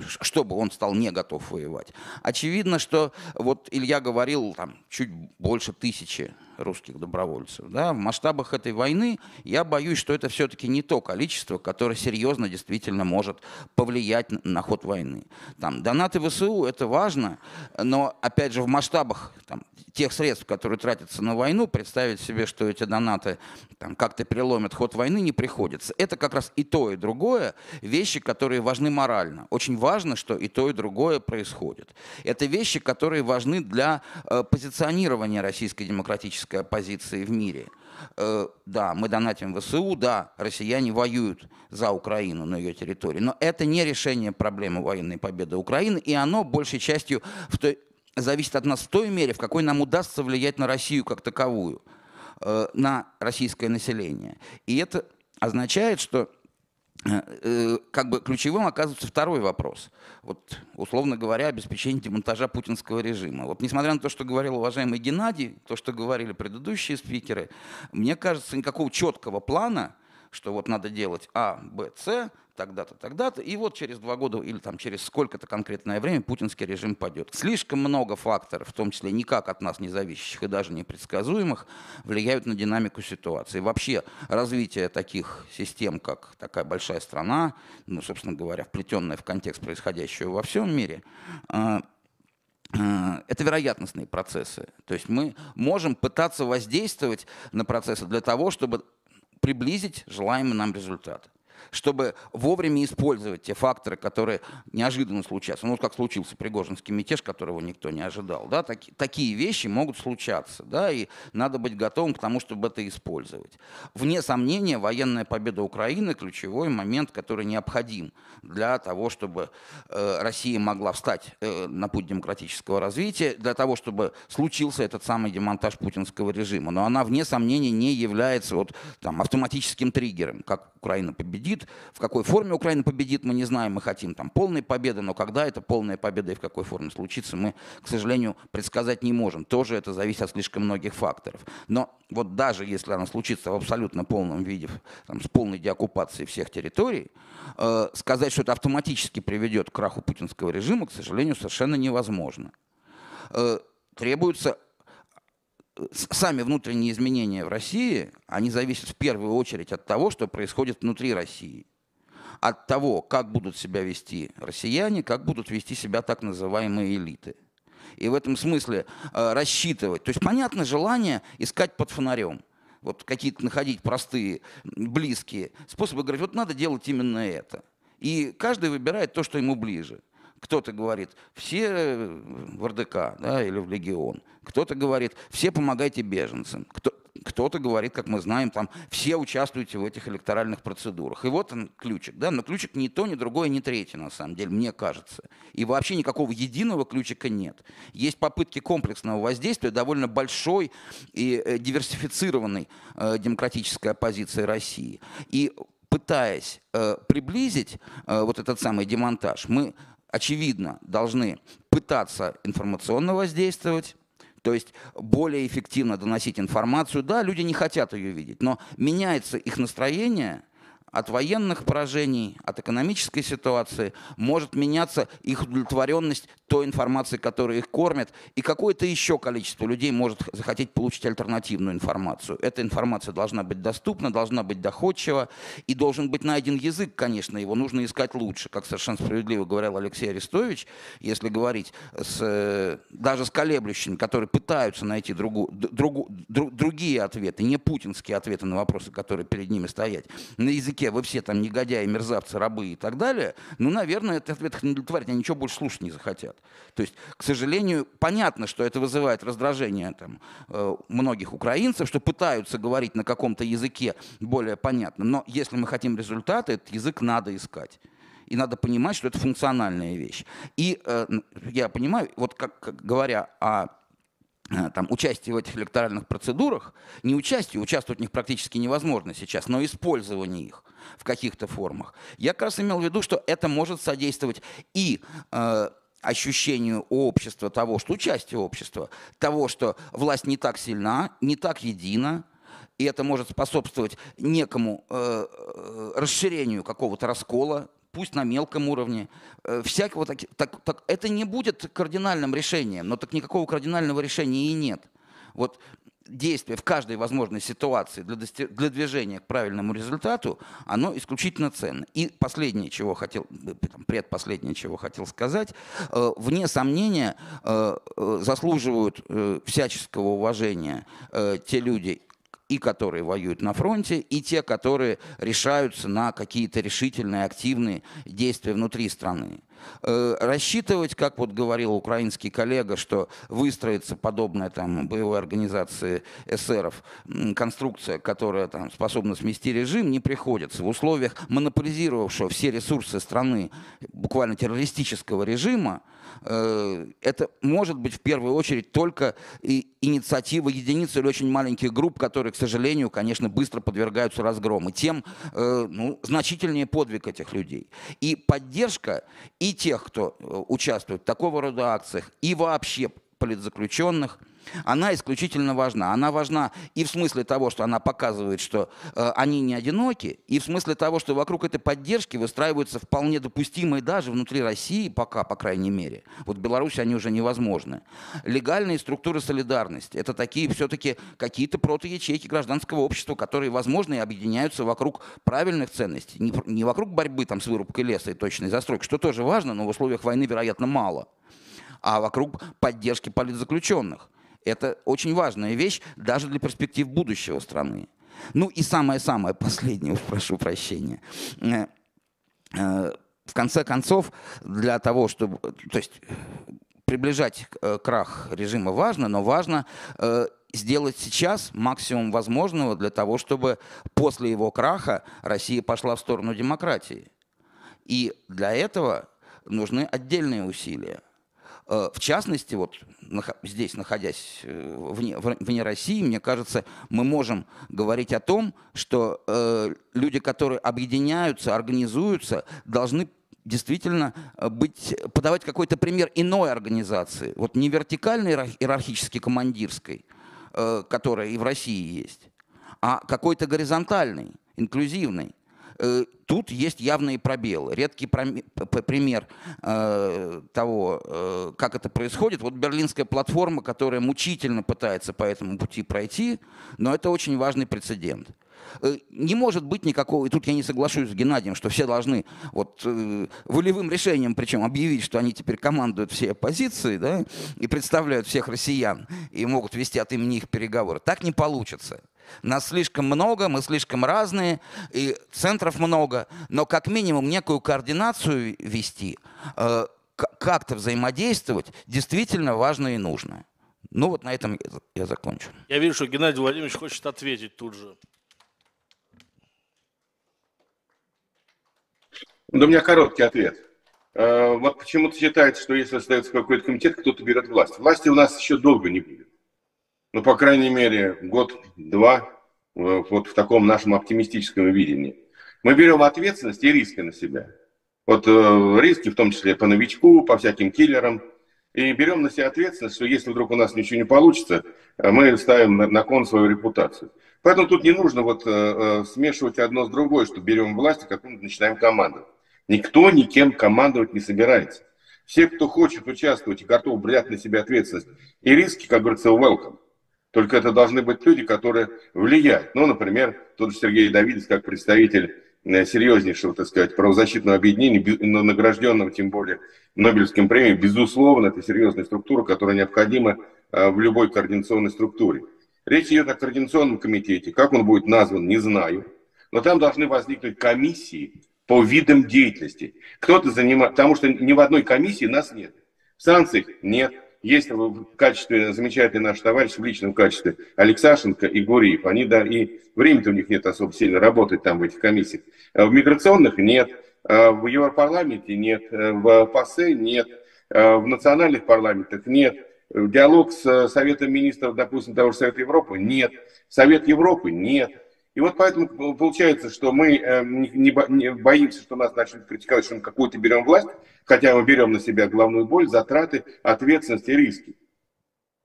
чтобы он стал не готов воевать. Очевидно, что вот Илья говорил, там чуть больше тысячи русских добровольцев. Да? В масштабах этой войны я боюсь, что это все-таки не то количество, которое серьезно действительно может повлиять на ход войны. Там, донаты ВСУ – это важно, но, опять же, в масштабах там, тех средств, которые тратятся на войну, представить себе, что эти донаты там, как-то переломят ход войны, не приходится. Это как раз и то, и другое вещи, которые важны морально. Очень важно, что и то, и другое происходит. Это вещи, которые важны для э, позиционирования российской демократической политической оппозиции в мире. Э, да, мы донатим ВСУ, да, россияне воюют за Украину на ее территории, но это не решение проблемы военной победы Украины, и оно большей частью в той, зависит от нас в той мере, в какой нам удастся влиять на Россию как таковую, э, на российское население. И это означает, что как бы ключевым оказывается второй вопрос. Вот, условно говоря, обеспечение демонтажа путинского режима. Вот несмотря на то, что говорил уважаемый Геннадий, то, что говорили предыдущие спикеры, мне кажется, никакого четкого плана, что вот надо делать А, Б, С, тогда-то, тогда-то, и вот через два года или там через сколько-то конкретное время путинский режим падет. Слишком много факторов, в том числе никак от нас не зависящих и даже непредсказуемых, влияют на динамику ситуации. Вообще развитие таких систем, как такая большая страна, ну, собственно говоря, вплетенная в контекст происходящего во всем мире, а, а, это вероятностные процессы. То есть мы можем пытаться воздействовать на процессы для того, чтобы приблизить желаемый нам результат чтобы вовремя использовать те факторы, которые неожиданно случаются. Ну, как случился Пригожинский мятеж, которого никто не ожидал. Да? Так, такие вещи могут случаться, да? и надо быть готовым к тому, чтобы это использовать. Вне сомнения, военная победа Украины – ключевой момент, который необходим для того, чтобы э, Россия могла встать э, на путь демократического развития, для того, чтобы случился этот самый демонтаж путинского режима. Но она, вне сомнения, не является вот, там, автоматическим триггером, как Украина победит, победит, в какой форме Украина победит, мы не знаем, мы хотим там полной победы, но когда эта полная победа и в какой форме случится, мы, к сожалению, предсказать не можем. Тоже это зависит от слишком многих факторов. Но вот даже если она случится в абсолютно полном виде, там, с полной деоккупацией всех территорий, э, сказать, что это автоматически приведет к краху путинского режима, к сожалению, совершенно невозможно. Э, требуется сами внутренние изменения в России, они зависят в первую очередь от того, что происходит внутри России. От того, как будут себя вести россияне, как будут вести себя так называемые элиты. И в этом смысле э, рассчитывать. То есть, понятно, желание искать под фонарем. Вот какие-то находить простые, близкие способы говорить, вот надо делать именно это. И каждый выбирает то, что ему ближе. Кто-то говорит, все в РДК да, или в Легион. Кто-то говорит, все помогайте беженцам. Кто, кто-то говорит, как мы знаем, там все участвуете в этих электоральных процедурах. И вот он ключик, да, но ключик ни то, ни другое, ни третье, на самом деле, мне кажется. И вообще никакого единого ключика нет. Есть попытки комплексного воздействия довольно большой и э, диверсифицированной э, демократической оппозиции России. И пытаясь э, приблизить э, вот этот самый демонтаж, мы, очевидно, должны пытаться информационно воздействовать, то есть более эффективно доносить информацию. Да, люди не хотят ее видеть, но меняется их настроение – от военных поражений, от экономической ситуации, может меняться их удовлетворенность той информацией, которая их кормит, и какое-то еще количество людей может захотеть получить альтернативную информацию. Эта информация должна быть доступна, должна быть доходчива, и должен быть найден язык, конечно, его нужно искать лучше, как совершенно справедливо говорил Алексей Арестович, если говорить с, даже с колеблющими, которые пытаются найти другу, другу, друг, другие ответы, не путинские ответы на вопросы, которые перед ними стоят, на языке языке вы все там негодяи, мерзавцы, рабы и так далее, ну, наверное, этот ответ их не удовлетворит, они ничего больше слушать не захотят. То есть, к сожалению, понятно, что это вызывает раздражение там, э, многих украинцев, что пытаются говорить на каком-то языке более понятно, но если мы хотим результаты, этот язык надо искать. И надо понимать, что это функциональная вещь. И э, я понимаю, вот как, как говоря о там, участие в этих электоральных процедурах, не участие, участвовать в них практически невозможно сейчас, но использование их в каких-то формах. Я как раз имел в виду, что это может содействовать и э, ощущению общества того, что участие общества, того, что власть не так сильна, не так едина, и это может способствовать некому э, э расширению какого-то раскола пусть на мелком уровне, э, всякого так, так, так, это не будет кардинальным решением, но так никакого кардинального решения и нет. Вот действие в каждой возможной ситуации для, дости- для движения к правильному результату, оно исключительно ценно. И последнее, чего хотел, э, предпоследнее, чего хотел сказать, э, вне сомнения э, э, заслуживают э, всяческого уважения э, те люди, и которые воюют на фронте, и те, которые решаются на какие-то решительные, активные действия внутри страны. Э, рассчитывать, как вот говорил украинский коллега, что выстроится подобная там боевой организации эсеров, конструкция, которая там способна смести режим, не приходится. В условиях монополизировавшего все ресурсы страны буквально террористического режима, э, это может быть в первую очередь только инициатива единиц или очень маленьких групп, которые, к сожалению, конечно, быстро подвергаются разгрому. Тем э, ну, значительнее подвиг этих людей. И поддержка и тех, кто э, участвует в такого рода акциях, и вообще политзаключенных – она исключительно важна. Она важна и в смысле того, что она показывает, что э, они не одиноки, и в смысле того, что вокруг этой поддержки выстраиваются вполне допустимые даже внутри России, пока, по крайней мере. Вот в Беларуси они уже невозможны. Легальные структуры солидарности. Это такие все-таки какие-то протоячейки гражданского общества, которые, возможно, и объединяются вокруг правильных ценностей. Не, не вокруг борьбы там, с вырубкой леса и точной застройки, что тоже важно, но в условиях войны, вероятно, мало а вокруг поддержки политзаключенных. Это очень важная вещь даже для перспектив будущего страны. Ну и самое-самое последнее, [LAUGHS] прошу прощения. Э, э, в конце концов, для того, чтобы... То есть приближать э, крах режима важно, но важно сделать сейчас максимум возможного для того, чтобы после его краха Россия пошла в сторону демократии. И для этого нужны отдельные усилия. Э, в частности, вот здесь, находясь э, вне, вне России, мне кажется, мы можем говорить о том, что э, люди, которые объединяются, организуются, должны действительно быть, подавать какой-то пример иной организации, вот не вертикальной иерархически командирской, которая и в России есть, а какой-то горизонтальной, инклюзивной. Э, тут есть явные пробелы. Редкий пример э, того, э, как это происходит. Вот берлинская платформа, которая мучительно пытается по этому пути пройти, но это очень важный прецедент. Не может быть никакого, и тут я не соглашусь с Геннадием, что все должны вот волевым решением, причем объявить, что они теперь командуют все оппозиции, да, и представляют всех россиян, и могут вести от имени их переговоры. Так не получится. Нас слишком много, мы слишком разные, и центров много, но как минимум некую координацию вести, э, как-то взаимодействовать действительно важно и нужно. Ну вот на этом я закончу. Я вижу, что Геннадий Владимирович хочет ответить тут же. Да у меня короткий ответ. Э, вот почему-то считается, что если остается какой-то комитет, кто-то берет власть. Власти у нас еще долго не будет. Ну, по крайней мере, год-два вот в таком нашем оптимистическом видении. Мы берем ответственность и риски на себя. Вот э, риски, в том числе по новичку, по всяким киллерам. И берем на себя ответственность, что если вдруг у нас ничего не получится, э, мы ставим на, на кон свою репутацию. Поэтому тут не нужно вот э, э, смешивать одно с другой, что берем власть и как-то начинаем командовать. Никто никем командовать не собирается. Все, кто хочет участвовать и готов брать на себя ответственность и риски, как говорится, welcome. Только это должны быть люди, которые влияют. Ну, например, тот же Сергей Давидович, как представитель э, серьезнейшего, так сказать, правозащитного объединения, награжденного тем более Нобелевским премией, безусловно, это серьезная структура, которая необходима э, в любой координационной структуре. Речь идет о координационном комитете. Как он будет назван, не знаю. Но там должны возникнуть комиссии, по видам деятельности. Кто-то занимает, потому что ни в одной комиссии нас нет. В санкциях нет. Есть в качестве замечательный наш товарищ в личном качестве Алексашенко и Гуриев. Они, да, и времени-то у них нет особо сильно работать там в этих комиссиях. А в миграционных нет, а в Европарламенте нет, в ПАСЕ нет, в национальных парламентах нет. Диалог с Советом министров, допустим, того же Совета Европы нет. Совет Европы нет. И вот поэтому получается, что мы э, не боимся, что нас начнут критиковать, что мы какую-то берем власть, хотя мы берем на себя главную боль, затраты, ответственность и риски.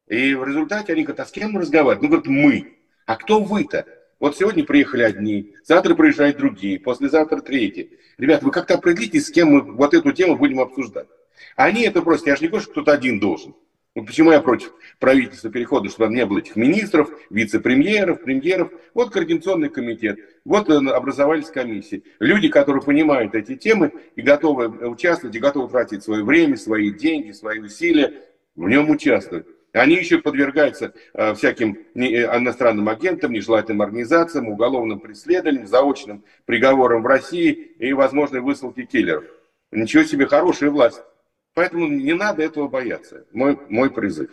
И в результате они говорят, а с кем мы разговариваем? Ну, говорят, мы. А кто вы-то? Вот сегодня приехали одни, завтра приезжают другие, послезавтра третьи. Ребята, вы как-то определитесь, с кем мы вот эту тему будем обсуждать. Они это просто, я же не говорю, что кто-то один должен. Ну, почему я против правительства перехода, чтобы не было этих министров, вице-премьеров, премьеров? Вот координационный комитет, вот э, образовались комиссии. Люди, которые понимают эти темы и готовы участвовать, и готовы тратить свое время, свои деньги, свои усилия, в нем участвовать. Они еще подвергаются э, всяким э, иностранным агентам, нежелательным организациям, уголовным преследованиям, заочным приговорам в России и возможной высылке киллеров. Ничего себе, хорошая власть. Поэтому не надо этого бояться. Мой, мой призыв.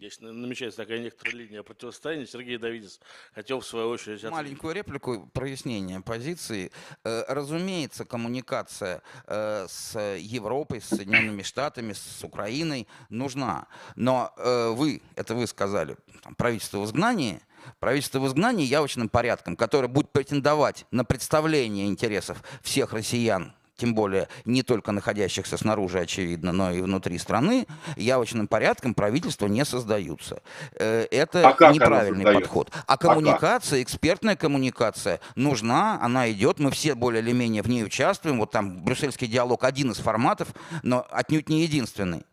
Здесь намечается такая некоторая линия противостояния. Сергей Давидец хотел в свою очередь... Ответить. Маленькую реплику, прояснение позиции. Э, разумеется, коммуникация э, с Европой, с Соединенными Штатами, с Украиной нужна. Но э, вы, это вы сказали, правительство в изгнании, правительство в изгнании явочным порядком, которое будет претендовать на представление интересов всех россиян тем более не только находящихся снаружи, очевидно, но и внутри страны, явочным порядком правительства не создаются. Э, это а неправильный подход. А коммуникация, а экспертная коммуникация нужна, она идет, мы все более или менее в ней участвуем. Вот там брюссельский диалог один из форматов, но отнюдь не единственный.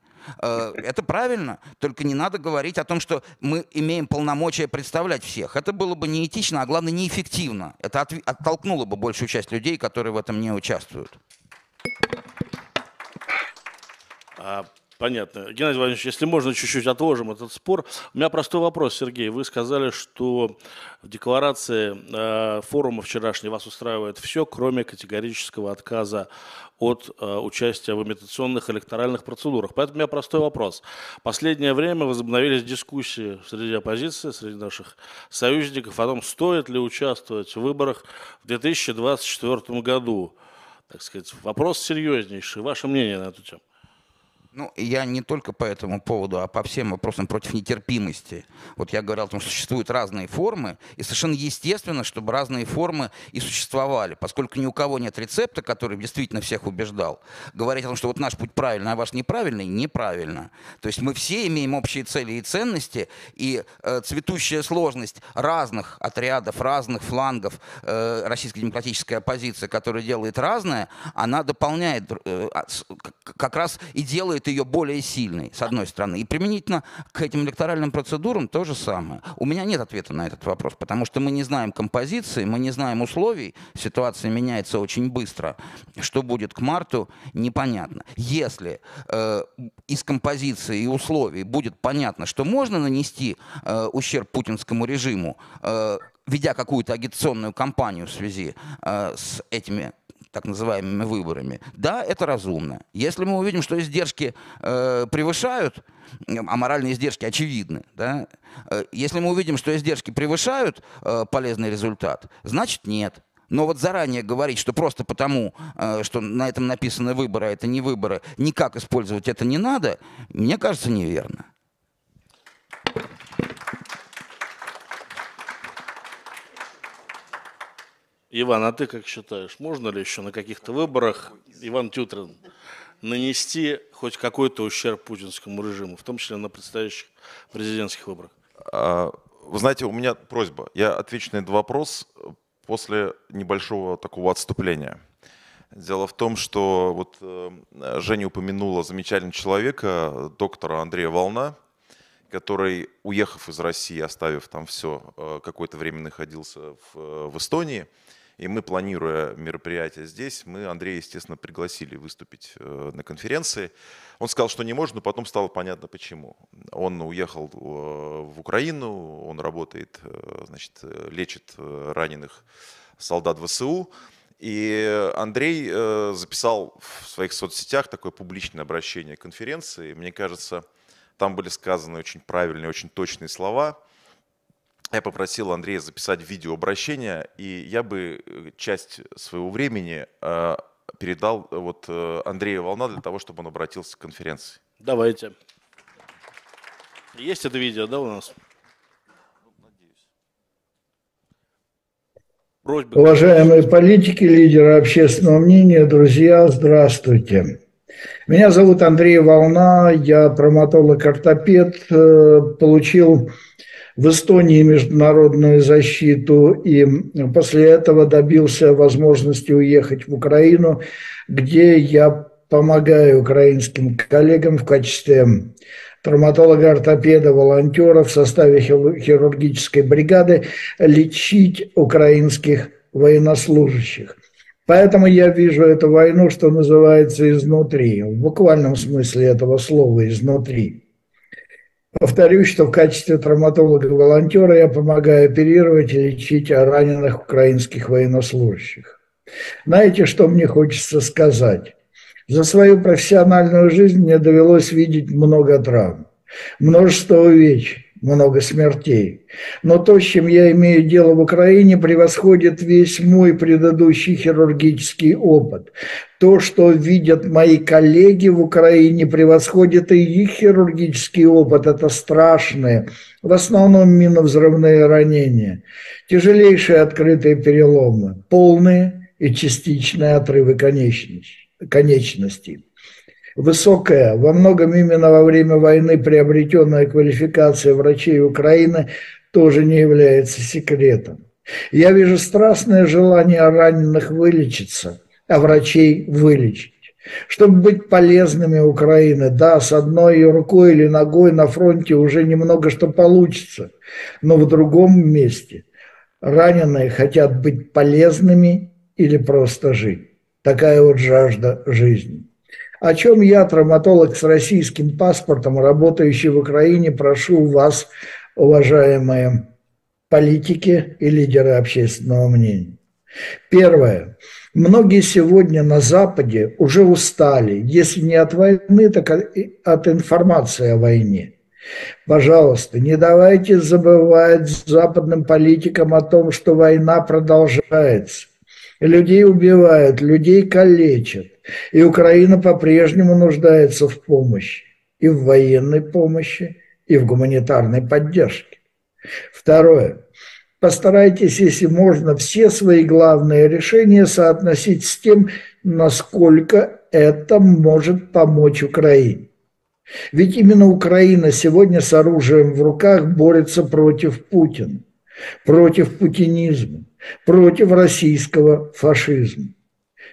Э, это правильно, только не надо говорить о том, что мы имеем полномочия представлять всех. Это было бы неэтично, а главное неэффективно. Это оттолкнуло бы большую часть людей, которые в этом не участвуют. Понятно. Геннадий Владимирович, если можно, чуть-чуть отложим этот спор. У меня простой вопрос, Сергей. Вы сказали, что в декларации э, форума вчерашней вас устраивает все, кроме категорического отказа от э, участия в имитационных электоральных процедурах. Поэтому у меня простой вопрос. Последнее время возобновились дискуссии среди оппозиции, среди наших союзников о том, стоит ли участвовать в выборах в 2024 году так сказать, вопрос серьезнейший. Ваше мнение на эту тему? Ну, я не только по этому поводу, а по всем вопросам против нетерпимости. Вот я говорил о том, что существуют разные формы, и совершенно естественно, чтобы разные формы и существовали, поскольку ни у кого нет рецепта, который действительно всех убеждал. Говорить о том, что вот наш путь правильный, а ваш неправильный, неправильно. То есть мы все имеем общие цели и ценности, и э, цветущая сложность разных отрядов, разных флангов э, российской демократической оппозиции, которая делает разное, она дополняет э, как раз и делает ее более сильной, с одной стороны. И применительно к этим электоральным процедурам то же самое. У меня нет ответа на этот вопрос, потому что мы не знаем композиции, мы не знаем условий, ситуация меняется очень быстро. Что будет к марту, непонятно. Если э, из композиции и условий будет понятно, что можно нанести э, ущерб путинскому режиму, э, ведя какую-то агитационную кампанию в связи э, с этими так называемыми выборами, да, это разумно. Если мы увидим, что издержки э, превышают, а моральные издержки очевидны, да, э, если мы увидим, что издержки превышают э, полезный результат, значит нет. Но вот заранее говорить, что просто потому, э, что на этом написаны выборы, а это не выборы, никак использовать это не надо, мне кажется неверно. Иван, а ты как считаешь, можно ли еще на каких-то выборах, Иван Тютрин, нанести хоть какой-то ущерб путинскому режиму, в том числе на предстоящих президентских выборах? А, вы знаете, у меня просьба. Я отвечу на этот вопрос после небольшого такого отступления. Дело в том, что вот э, Женя упомянула замечательного человека, доктора Андрея Волна, который, уехав из России, оставив там все, э, какое-то время находился в, э, в Эстонии, и мы, планируя мероприятие здесь, мы Андрея, естественно, пригласили выступить э, на конференции. Он сказал, что не может, но потом стало понятно, почему. Он уехал э, в Украину, он работает, э, значит, лечит раненых солдат ВСУ. И Андрей записал в своих соцсетях такое публичное обращение к конференции. Мне кажется, там были сказаны очень правильные, очень точные слова – я попросил Андрея записать видеообращение, и я бы э, часть своего времени э, передал э, вот Андрею Волна для того, чтобы он обратился к конференции. Давайте. Есть это видео, да, у нас? Просьба. Уважаемые политики, лидеры общественного мнения, друзья, здравствуйте. Меня зовут Андрей Волна, я травматолог-ортопед, получил в Эстонии международную защиту и после этого добился возможности уехать в Украину, где я помогаю украинским коллегам в качестве травматолога-ортопеда, волонтера в составе хирургической бригады лечить украинских военнослужащих. Поэтому я вижу эту войну, что называется, изнутри, в буквальном смысле этого слова «изнутри». Повторюсь, что в качестве травматолога-волонтера я помогаю оперировать и лечить раненых украинских военнослужащих. Знаете, что мне хочется сказать? За свою профессиональную жизнь мне довелось видеть много травм, множество увечий, много смертей. Но то, с чем я имею дело в Украине, превосходит весь мой предыдущий хирургический опыт. То, что видят мои коллеги в Украине, превосходит и их хирургический опыт. Это страшные, в основном миновзрывные ранения, тяжелейшие открытые переломы, полные и частичные отрывы конечностей высокая, во многом именно во время войны приобретенная квалификация врачей Украины тоже не является секретом. Я вижу страстное желание раненых вылечиться, а врачей вылечить. Чтобы быть полезными Украины, да, с одной рукой или ногой на фронте уже немного что получится, но в другом месте раненые хотят быть полезными или просто жить. Такая вот жажда жизни о чем я, травматолог с российским паспортом, работающий в Украине, прошу вас, уважаемые политики и лидеры общественного мнения. Первое. Многие сегодня на Западе уже устали, если не от войны, так от информации о войне. Пожалуйста, не давайте забывать западным политикам о том, что война продолжается. Людей убивают, людей калечат. И Украина по-прежнему нуждается в помощи. И в военной помощи, и в гуманитарной поддержке. Второе. Постарайтесь, если можно, все свои главные решения соотносить с тем, насколько это может помочь Украине. Ведь именно Украина сегодня с оружием в руках борется против Путина, против путинизма, против российского фашизма.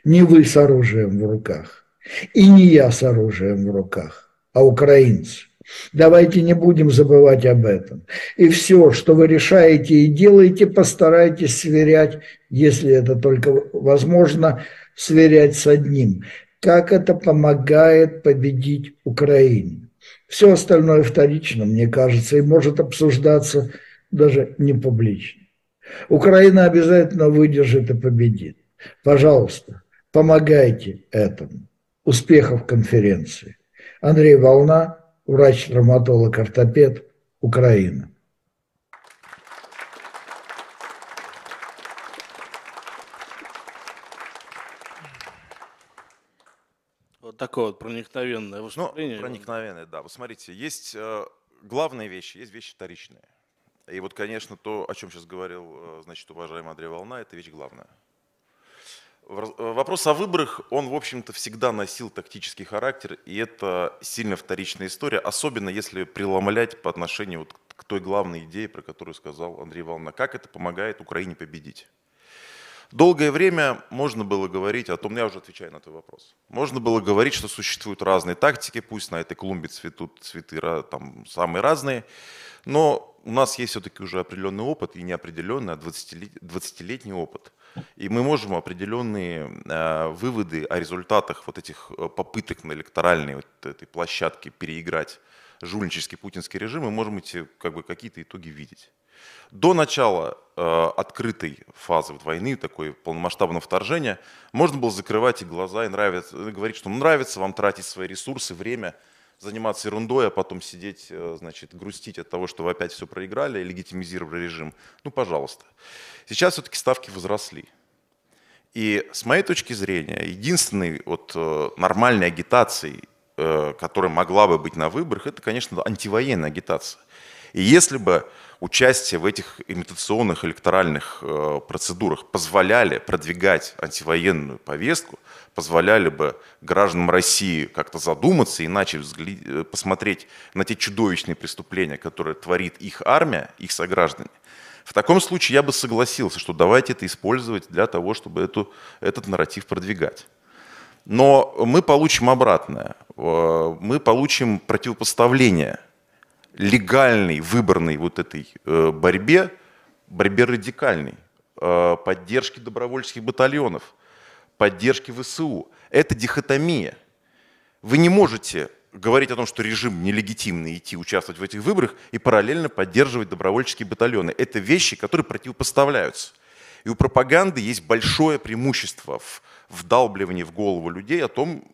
Не вы с оружием в руках, и не я с оружием в руках, а украинцы. Давайте не будем забывать об этом. И все, что вы решаете и делаете, постарайтесь сверять, если это только возможно, сверять с одним. Как это помогает победить Украине. Все остальное вторично, мне кажется, и может обсуждаться даже не публично. Украина обязательно выдержит и победит. Пожалуйста, Помогайте этому. Успехов конференции. Андрей Волна, врач-травматолог-ортопед, Украина. Вот такое вот проникновенное Ну, выступление. проникновенное, да. Вот смотрите, есть э, главные вещи, есть вещи вторичные. И вот, конечно, то, о чем сейчас говорил, э, значит, уважаемый Андрей Волна, это вещь главная. Э, Вопрос о выборах, он, в общем-то, всегда носил тактический характер, и это сильно вторичная история, особенно если преломлять по отношению вот к той главной идее, про которую сказал Андрей Волна. Как это помогает Украине победить? Долгое время можно было говорить о том, я уже отвечаю на твой вопрос, можно было говорить, что существуют разные тактики, пусть на этой клумбе цветут цветы там, самые разные, но у нас есть все-таки уже определенный опыт, и не определенный, а 20-лет- 20-летний опыт. И мы можем определенные э, выводы о результатах вот этих э, попыток на электоральной вот этой площадке переиграть жульнический путинский режим, мы можем эти как бы, какие-то итоги видеть. До начала э, открытой фазы вот войны, такой полномасштабного вторжения, можно было закрывать и глаза и нравится, и говорить, что нравится вам тратить свои ресурсы, время, заниматься ерундой, а потом сидеть, э, значит, грустить от того, что вы опять все проиграли, легитимизировали режим. Ну, пожалуйста. Сейчас все-таки ставки возросли. И с моей точки зрения, единственной вот, э, нормальной агитацией, э, которая могла бы быть на выборах, это, конечно, антивоенная агитация. И если бы участие в этих имитационных электоральных э, процедурах позволяли продвигать антивоенную повестку, позволяли бы гражданам России как-то задуматься, иначе взгля- э, посмотреть на те чудовищные преступления, которые творит их армия, их сограждане, в таком случае я бы согласился, что давайте это использовать для того, чтобы эту, этот нарратив продвигать. Но мы получим обратное. Э, Мы получим противопоставление легальной, выборной вот этой э, борьбе, борьбе радикальной, э, поддержки добровольческих батальонов, поддержки ВСУ. Это дихотомия. Вы не можете говорить о том, что режим нелегитимный, идти участвовать в этих выборах и параллельно поддерживать добровольческие батальоны. Это вещи, которые противопоставляются. И у пропаганды есть большое преимущество в вдалбливании в голову людей о том,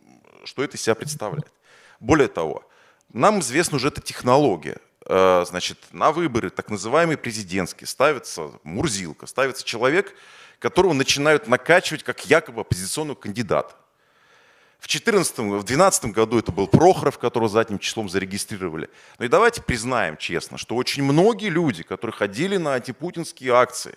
что это из себя представляет. Более того, нам известна уже эта технология. Э, Значит, на выборы, так называемые президентские, ставится Мурзилка, ставится человек, которого начинают накачивать как якобы оппозиционного кандидата. В 2014, в 2012 году это был Прохоров, которого задним числом зарегистрировали. Ну и давайте признаем честно, что очень многие люди, которые ходили на антипутинские акции,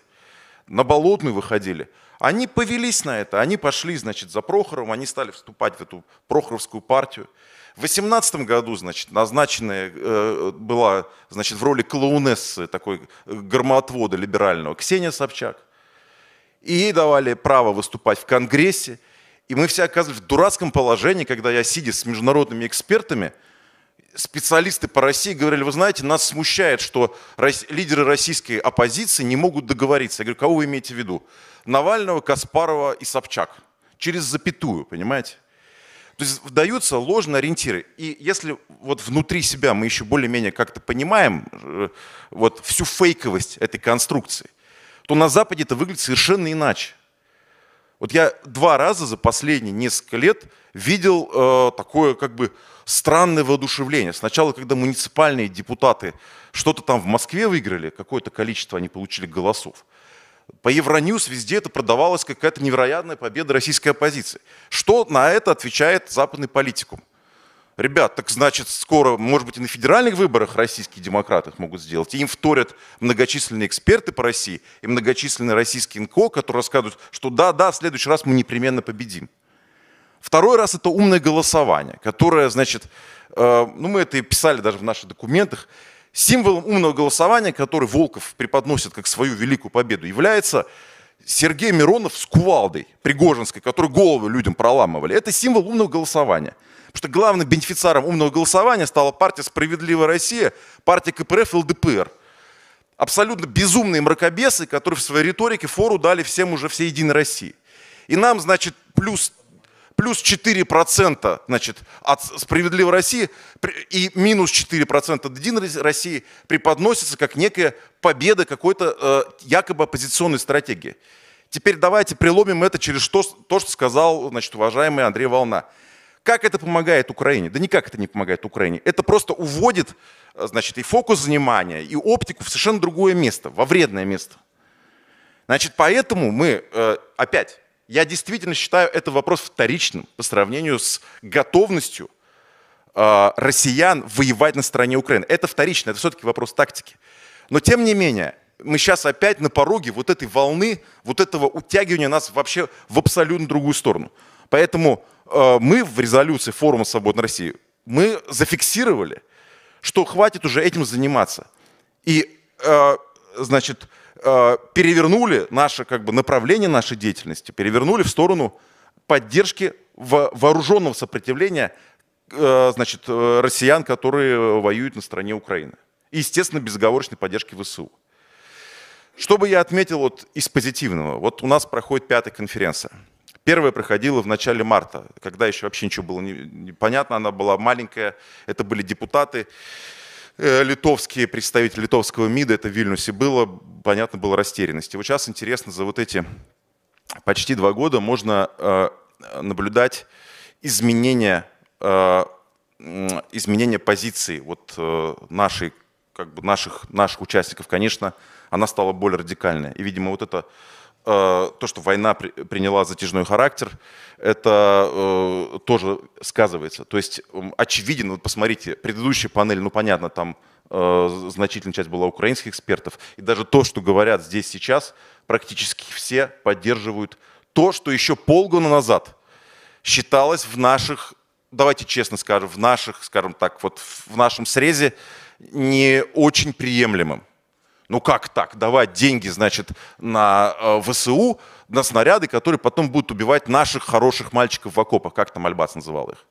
на Болотную выходили, они повелись на это, они пошли, значит, за Прохоровым, они стали вступать в эту Прохоровскую партию. В 2018 году, значит, назначенная э, была, значит, в роли клоунессы, такой э, громоотвода либерального, Ксения Собчак. И ей давали право выступать в Конгрессе. И мы все оказывались в дурацком положении, когда я, сидя с международными экспертами, специалисты по России говорили, вы знаете, нас смущает, что лидеры российской оппозиции не могут договориться. Я говорю, кого вы имеете в виду? Навального, Каспарова и Собчак. Через запятую, понимаете? То есть даются ложные ориентиры. И если вот внутри себя мы еще более-менее как-то понимаем э, вот всю фейковость этой конструкции, то на Западе это выглядит совершенно иначе. Вот я два раза за последние несколько лет видел э, такое как бы странное воодушевление. Сначала, когда муниципальные депутаты что-то там в Москве выиграли, какое-то количество они получили голосов. По Евроньюз везде это продавалось как какая-то невероятная победа российской оппозиции. Что на это отвечает западный политикум? Ребят, так значит, скоро, может быть, и на федеральных выборах российские демократы их могут сделать. И им вторят многочисленные эксперты по России и многочисленные российские НКО, которые рассказывают, что да, да, в следующий раз мы непременно победим. Второй раз это умное голосование, которое, значит, э, ну мы это и писали даже в наших документах, символом умного голосования, который Волков преподносит как свою великую победу, является Сергей Миронов с кувалдой Пригожинской, который головы людям проламывали. Это символ умного голосования. Потому что главным бенефициаром умного голосования стала партия «Справедливая Россия», партия КПРФ и ЛДПР. Абсолютно безумные мракобесы, которые в своей риторике фору дали всем уже всей Единой России. И нам, значит, плюс плюс 4% значит, от «Справедливой России» и минус 4% от «Единой России» преподносится как некая победа какой-то э, якобы оппозиционной стратегии. Теперь давайте приломим это через то, то что сказал значит, уважаемый Андрей Волна. Как это помогает Украине? Да никак это не помогает Украине. Это просто уводит значит, и фокус внимания, и оптику в совершенно другое место, во вредное место. Значит, поэтому мы, э, опять, я действительно считаю это вопрос вторичным по сравнению с готовностью э, россиян воевать на стороне Украины. Это вторично, это все-таки вопрос тактики. Но тем не менее, мы сейчас опять на пороге вот этой волны, вот этого утягивания нас вообще в абсолютно другую сторону. Поэтому э, мы в резолюции форума «Свободной России» мы зафиксировали, что хватит уже этим заниматься. И, э, значит, перевернули наше как бы, направление нашей деятельности, перевернули в сторону поддержки вооруженного сопротивления э, значит, э, россиян, которые воюют на стороне Украины. И, естественно, безоговорочной поддержки ВСУ. Что бы я отметил вот из позитивного? Вот у нас проходит пятая конференция. Первая проходила в начале марта, когда еще вообще ничего было непонятно, она была маленькая, это были депутаты, э, литовские представители литовского МИДа, это в Вильнюсе было, понятно, было растерянность. И вот сейчас интересно, за вот эти почти два года можно э, наблюдать изменения, э, изменения позиции вот нашей, как бы наших, наших участников. Конечно, она стала более радикальной. И, видимо, вот это э, то, что война при, приняла затяжной характер, это э, тоже сказывается. То есть очевидно, вот посмотрите, предыдущая панель, ну понятно, там э, значительная часть была украинских экспертов, и даже то, что говорят здесь сейчас, практически все поддерживают то, что еще полгода назад считалось в наших, давайте честно скажем, в наших, скажем так, вот в нашем срезе не очень приемлемым. Ну как так? Давать деньги, значит, на э, ВСУ, на снаряды, которые потом будут убивать наших хороших мальчиков в окопах, как там Альбац называл их.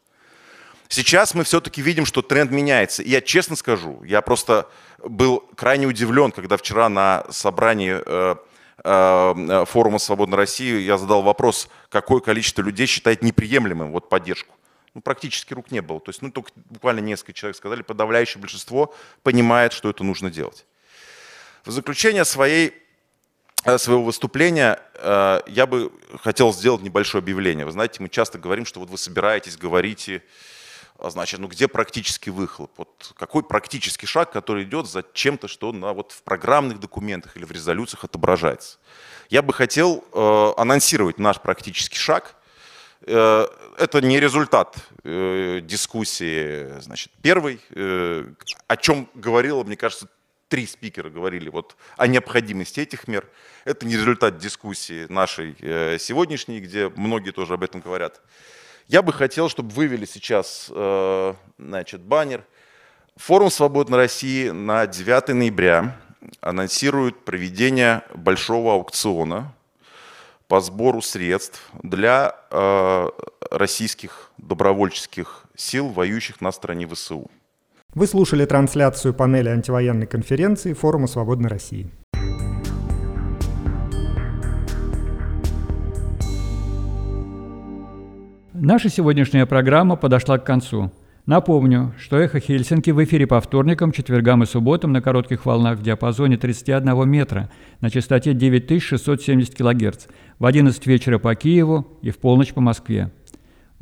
Сейчас мы все-таки видим, что тренд меняется. И я честно скажу, я просто был крайне удивлен, когда вчера на собрании э, э, форума «Свободной России» я задал вопрос, какое количество людей считает неприемлемым вот поддержку. Ну, практически рук не было. То есть, ну, только буквально несколько человек сказали, подавляющее большинство понимает, что это нужно делать. В заключение своей, э, своего выступления э, я бы хотел сделать небольшое объявление. Вы знаете, мы часто говорим, что вот вы собираетесь, говорите, а значит, ну где практический выхлоп? Вот какой практический шаг, который идет за чем-то, что на, вот в программных документах или в резолюциях отображается? Я бы хотел э, анонсировать наш практический шаг. Это не результат дискуссии, значит, первой, о чем говорила, мне кажется, три спикера говорили вот о необходимости этих мер. Это не результат дискуссии нашей э, сегодняшней, где многие тоже об этом говорят. Я бы хотел, чтобы вывели сейчас э, значит, баннер. Форум «Свободной России» на 9 ноября анонсирует проведение большого аукциона по сбору средств для э, российских добровольческих сил, воюющих на стороне ВСУ. Вы слушали трансляцию панели антивоенной конференции Форума Свободной России. Наша сегодняшняя программа подошла к концу. Напомню, что «Эхо Хельсинки» в эфире по вторникам, четвергам и субботам на коротких волнах в диапазоне 31 метра на частоте 9670 кГц в 11 вечера по Киеву и в полночь по Москве.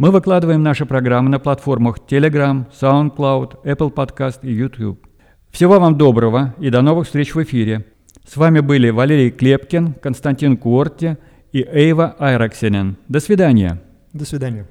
Мы выкладываем наши программы на платформах Telegram, SoundCloud, Apple Podcast и YouTube. Всего вам доброго и до новых встреч в эфире. С вами были Валерий Клепкин, Константин Куорти и Эйва Айраксенен. До свидания. До свидания.